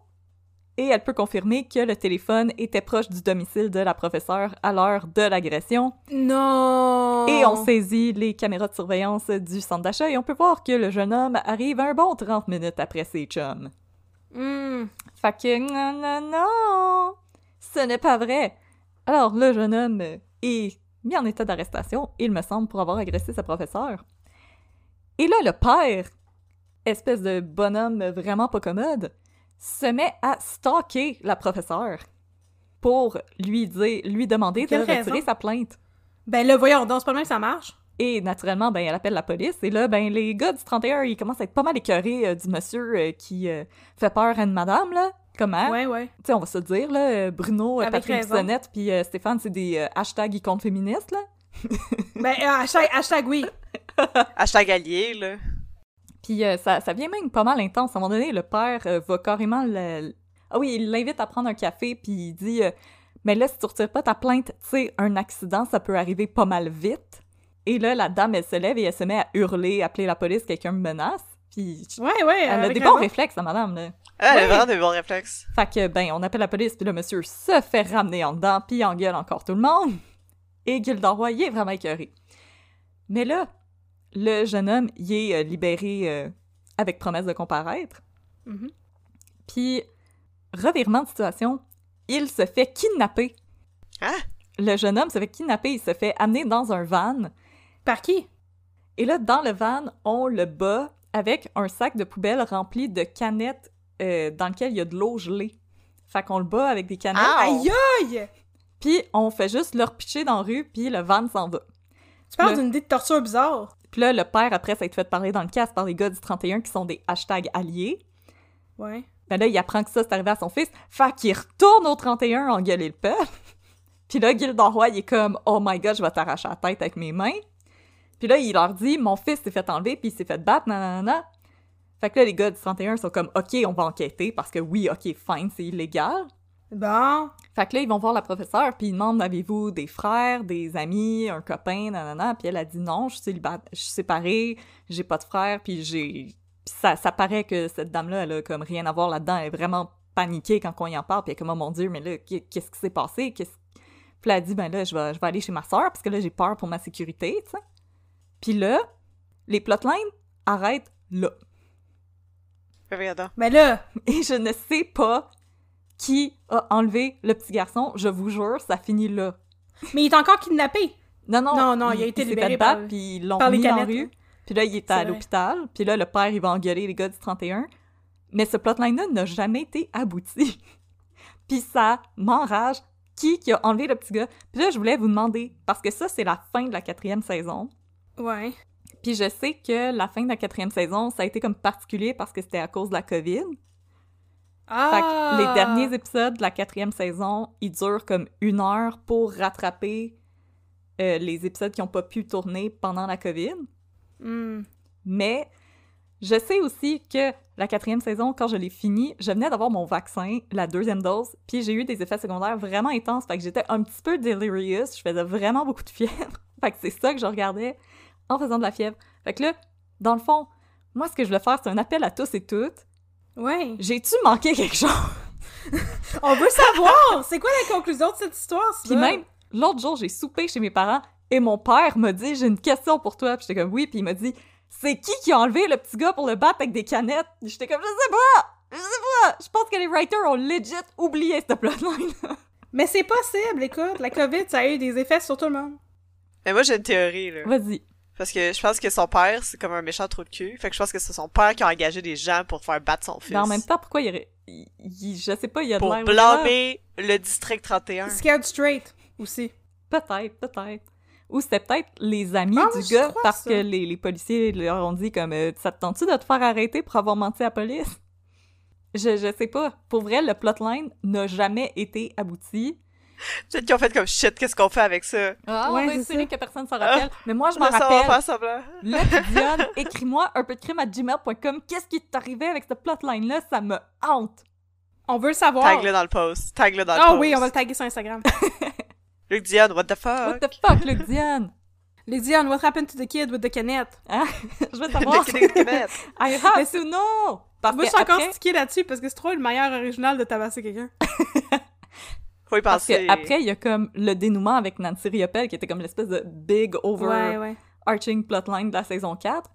et elle peut confirmer que le téléphone était proche du domicile de la professeure à l'heure de l'agression. Non! Et on saisit les caméras de surveillance du centre d'achat et on peut voir que le jeune homme arrive un bon 30 minutes après ses chums. Hmm. Fait que non, non, non, ce n'est pas vrai. Alors le jeune homme est mis en état d'arrestation, il me semble, pour avoir agressé sa professeure. Et là, le père, espèce de bonhomme vraiment pas commode, se met à stalker la professeure pour lui dire, lui demander de retirer raison? sa plainte. Ben là, voyons donc, c'est pas le même que ça marche. Et naturellement, ben, elle appelle la police. Et là, ben, les gars du 31, ils commencent à être pas mal écœurés euh, du monsieur euh, qui euh, fait peur à une madame, là. Comment? Ouais, ouais. Tu sais, on va se le dire, là, euh, Bruno, euh, Avec Patrick. Bissonnette, puis euh, Stéphane, c'est des euh, hashtags comptent féministes, là. Ben, euh, hashtag, hashtag oui. Hashtag allié, là. Puis euh, ça, ça vient même pas mal intense. À un moment donné, le père euh, va carrément... le- Ah oui, il l'invite à prendre un café, puis il dit euh, Mais là, si tu retires pas ta plainte, tu sais, un accident, ça peut arriver pas mal vite. » Et là, la dame, elle se lève et elle se met à hurler, appeler la police, quelqu'un me menace. Puis Ouais, ouais. elle a des bons réflexes, la madame, là. Ah, elle a vraiment des bons réflexes. Fait que, ben, on appelle la police, puis le monsieur se fait ramener en dedans, puis il engueule encore tout le monde. Et Gilderoy, il est vraiment écœuré. Mais là, le jeune homme, il est euh, libéré euh, avec promesse de comparaître. Mhm. Puis, revirement de situation, il se fait kidnapper. Hein? Le jeune homme se fait kidnapper, il se fait amener dans un van. Par qui? Et là, dans le van, on le bat avec un sac de poubelle rempli de canettes euh, dans lequel il y a de l'eau gelée. Fait qu'on le bat avec des canettes. Aïe aïe! Puis on fait juste leur pitcher dans la rue, puis le van s'en va. Tu parles Le- d'une idée de torture bizarre. Puis là, le père, après, ça a été fait parler dans le casque par les gars du 31 qui sont des hashtags alliés. Ouais. Ben là, il apprend que ça, c'est arrivé à son fils. Fait qu'il retourne au 31 engueuler le peuple. Puis là, Gilderoy, il est comme « Oh my God, je vais t'arracher la tête avec mes mains. » Puis là, il leur dit « Mon fils s'est fait enlever, puis il s'est fait battre, nanana. » Fait que là, les gars du 31 sont comme « Ok, on va enquêter, parce que oui, ok, fine, c'est illégal. » Bon. Fait que là, ils vont voir la professeure, puis ils demandent avez-vous des frères, des amis, un copain, nanana? Puis elle a dit non, je suis célibataire, je suis séparée, j'ai pas de frère, puis j'ai. Ça, ça paraît que cette dame-là, elle a comme rien à voir là-dedans, elle est vraiment paniquée quand on y en parle, puis elle est comme oh mon dieu, mais là, qu'est- qu'est-ce qui s'est passé? Qu'est-ce... Puis elle a dit ben là, je vais, je vais aller chez ma soeur, parce que là, j'ai peur pour ma sécurité, tu sais. Puis là, les plotlines arrêtent là. Ben. Ben là, Et je ne sais pas qui a enlevé le petit garçon, je vous jure, ça finit là. mais il est encore kidnappé. Non, non, Non, non, il a été s'est libéré fait par- battre, puis ils l'ont les mis en rue. Puis là, il était à l'hôpital. Puis là, le père, il va engueuler les gars du 31. Mais ce plotline-là n'a jamais été abouti. puis ça m'enrage qui qui a enlevé le petit gars? Puis là, je voulais vous demander, parce que ça, c'est la fin de la quatrième saison. Ouais. Puis je sais que la fin de la quatrième saison, ça a été comme particulier parce que c'était à cause de la COVID. Ah! Fait que les derniers épisodes de la quatrième saison, ils durent comme une heure pour rattraper euh, les épisodes qui n'ont pas pu tourner pendant la COVID. Hmm. Mais je sais aussi que la quatrième saison, quand je l'ai finie, je venais d'avoir mon vaccin, la deuxième dose, puis j'ai eu des effets secondaires vraiment intenses. Fait que j'étais un petit peu delirious, je faisais vraiment beaucoup de fièvre. fait que c'est ça que je regardais en faisant de la fièvre. Fait que là, dans le fond, moi, ce que je voulais faire, c'est un appel à tous et toutes. Ouais. J'ai-tu manqué quelque chose? On veut savoir! C'est quoi la conclusion de cette histoire, Puis même, l'autre jour, j'ai soupé chez mes parents et mon père m'a dit J'ai une question pour toi. Puis j'étais comme Oui. Puis il m'a dit C'est qui qui a enlevé le petit gars pour le battre avec des canettes J'étais comme Je sais pas Je sais pas Je pense que les writers ont legit oublié cette plotline. Mais c'est possible, écoute. La COVID, ça a eu des effets sur tout le monde. Mais moi, j'ai une théorie, là. Vas-y. Parce que je pense que son père, c'est comme un méchant trou de cul. Fait que je pense que c'est son père qui a engagé des gens pour faire battre son fils. Mais en même temps, pourquoi il y aurait. il- il- je sais pas, il y a de Pour blâmer le district 31. Scared straight, aussi. Peut-être, peut-être. Ou c'était peut-être les amis Ah, du gars parce ça. que les, les policiers leur ont dit comme euh, ça te tente-tu de te faire arrêter pour avoir menti à la police? Je, je sais pas. Pour vrai, le plotline n'a jamais été abouti. Peut-être qu'ils ont fait comme shit, qu'est-ce qu'on fait avec ça? Ah, Ouais, on c'est ça. que personne s'en rappelle. Mais moi, je m'en Là, ça va rappelle. faire semblant. Là, Diane, écris-moi un peu de crime à gmail.com. Qu'est-ce qui t'est arrivé avec cette plotline-là? Ça me hante. On veut le savoir. Tag-le dans le post. Tag-le dans le Ah post. oui, on va le taguer sur Instagram. Luc Dion, what the fuck? What the fuck, Luc Diane? Les Dion, what happened to the kid with the canette? Je veux savoir. Le Québec Québec. I have to know! Parce Moi, je suis encore après- stické là-dessus parce que c'est trop le meilleur original de tabasser quelqu'un. Faut y Parce penser. que après, il y a comme le dénouement avec Nancy Riopelle, qui était comme l'espèce de big Ouais, ouais. overarching plotline de la saison 4.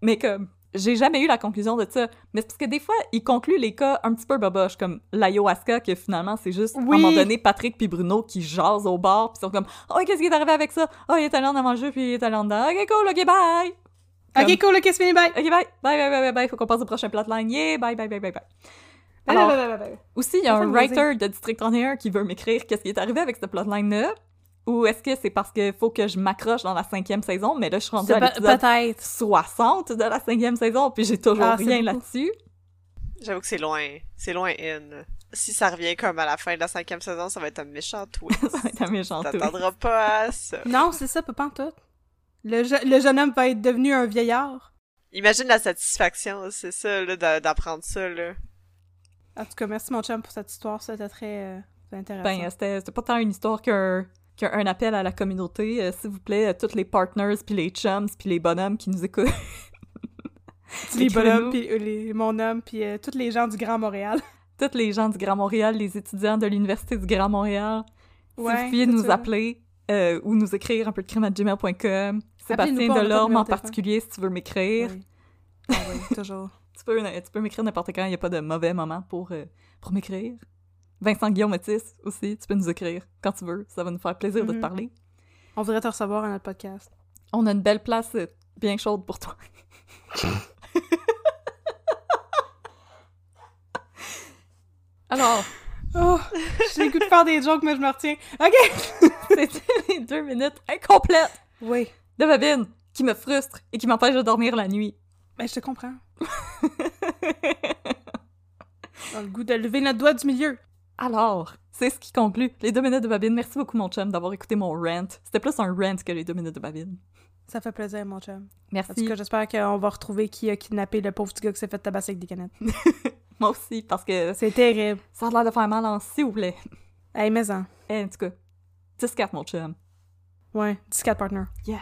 Mais comme, j'ai jamais eu la conclusion de ça. Mais c'est parce que des fois, ils concluent les cas un petit peu boboches, comme l'ayahuasca, que finalement, c'est juste, à un Oui. moment donné, Patrick puis Bruno qui jasent au bar, puis sont comme « Oh, qu'est-ce qui est arrivé avec ça? Oh, il est allé en avant le jeu, puis il est allé en dedans. Ok, cool, ok, bye! » Ok, cool, ok, c'est fini, bye! Ok, bye! Bye, bye, bye, bye, bye, faut qu'on passe au prochain plotline. Yeah, bye, bye, bye, bye, bye. Alors, bye, bye, bye. aussi, il y a un writer de District 31 qui veut m'écrire qu'est-ce qui est arrivé avec cette plotline-là. Ou est-ce que c'est parce qu'il faut que je m'accroche dans la cinquième saison, mais là, je suis rendue C'est à l'épisode Peut-être. 60 de la cinquième saison, puis j'ai toujours Ah, rien là-dessus. J'avoue que c'est loin. C'est loin in. Si ça revient comme à la fin de la cinquième saison, ça va être un méchant twist. Ça va être un méchant twist. T'attendras pas à ça. Non, c'est ça, pas en tout. Le, je- le jeune homme va être devenu un vieillard. Imagine la satisfaction, c'est ça, là, d'a- d'apprendre ça, là. En tout cas, merci mon chum pour cette histoire, c'était très euh, intéressant. Ben, c'était pas tant une histoire qu'un qu'un appel à la communauté. Euh, S'il vous plaît, euh, tous les partners, puis les chums, puis les bonhommes qui nous écoutent. les bonhommes, puis les, mon homme, puis tous les gens du Grand Montréal. tous les gens du Grand Montréal, les étudiants de l'Université du Grand Montréal. si Ouais, vous pouviez tout nous appeler ou nous écrire un peu de crime à gmail.com. Sébastien Delorme en particulier, si tu veux m'écrire. Oui. Ah oui, toujours. Tu peux, tu peux m'écrire n'importe quand, il n'y a pas de mauvais moment pour, euh, pour m'écrire. Vincent Guillaume Otis aussi, tu peux nous écrire quand tu veux. Ça va nous faire plaisir de te Mhm. parler. On voudrait te recevoir à notre podcast. On a une belle place euh, bien chaude pour toi. Alors, Oh, j'ai le goût de faire des jokes, mais je me retiens. OK! c'était les deux minutes incomplètes Oui, de Babine qui me frustre et qui m'empêche de dormir la nuit. Ben je te comprends. A le goût de lever notre doigt du milieu. Alors, c'est ce qui conclut les deux minutes de Babine. Merci beaucoup, mon chum, d'avoir écouté mon rant. C'était plus un rant que les deux minutes de Babine. Ça fait plaisir, mon chum. En tout Merci. cas, j'espère qu'on va retrouver qui a kidnappé le pauvre petit gars qui s'est fait tabasser avec des canettes. Moi aussi, parce que C'est terrible. ça a l'air de faire mal en s'il vous plaît. Hey, mais en. En tout cas, 10-4, mon chum. Ouais, 14 partner. Yes.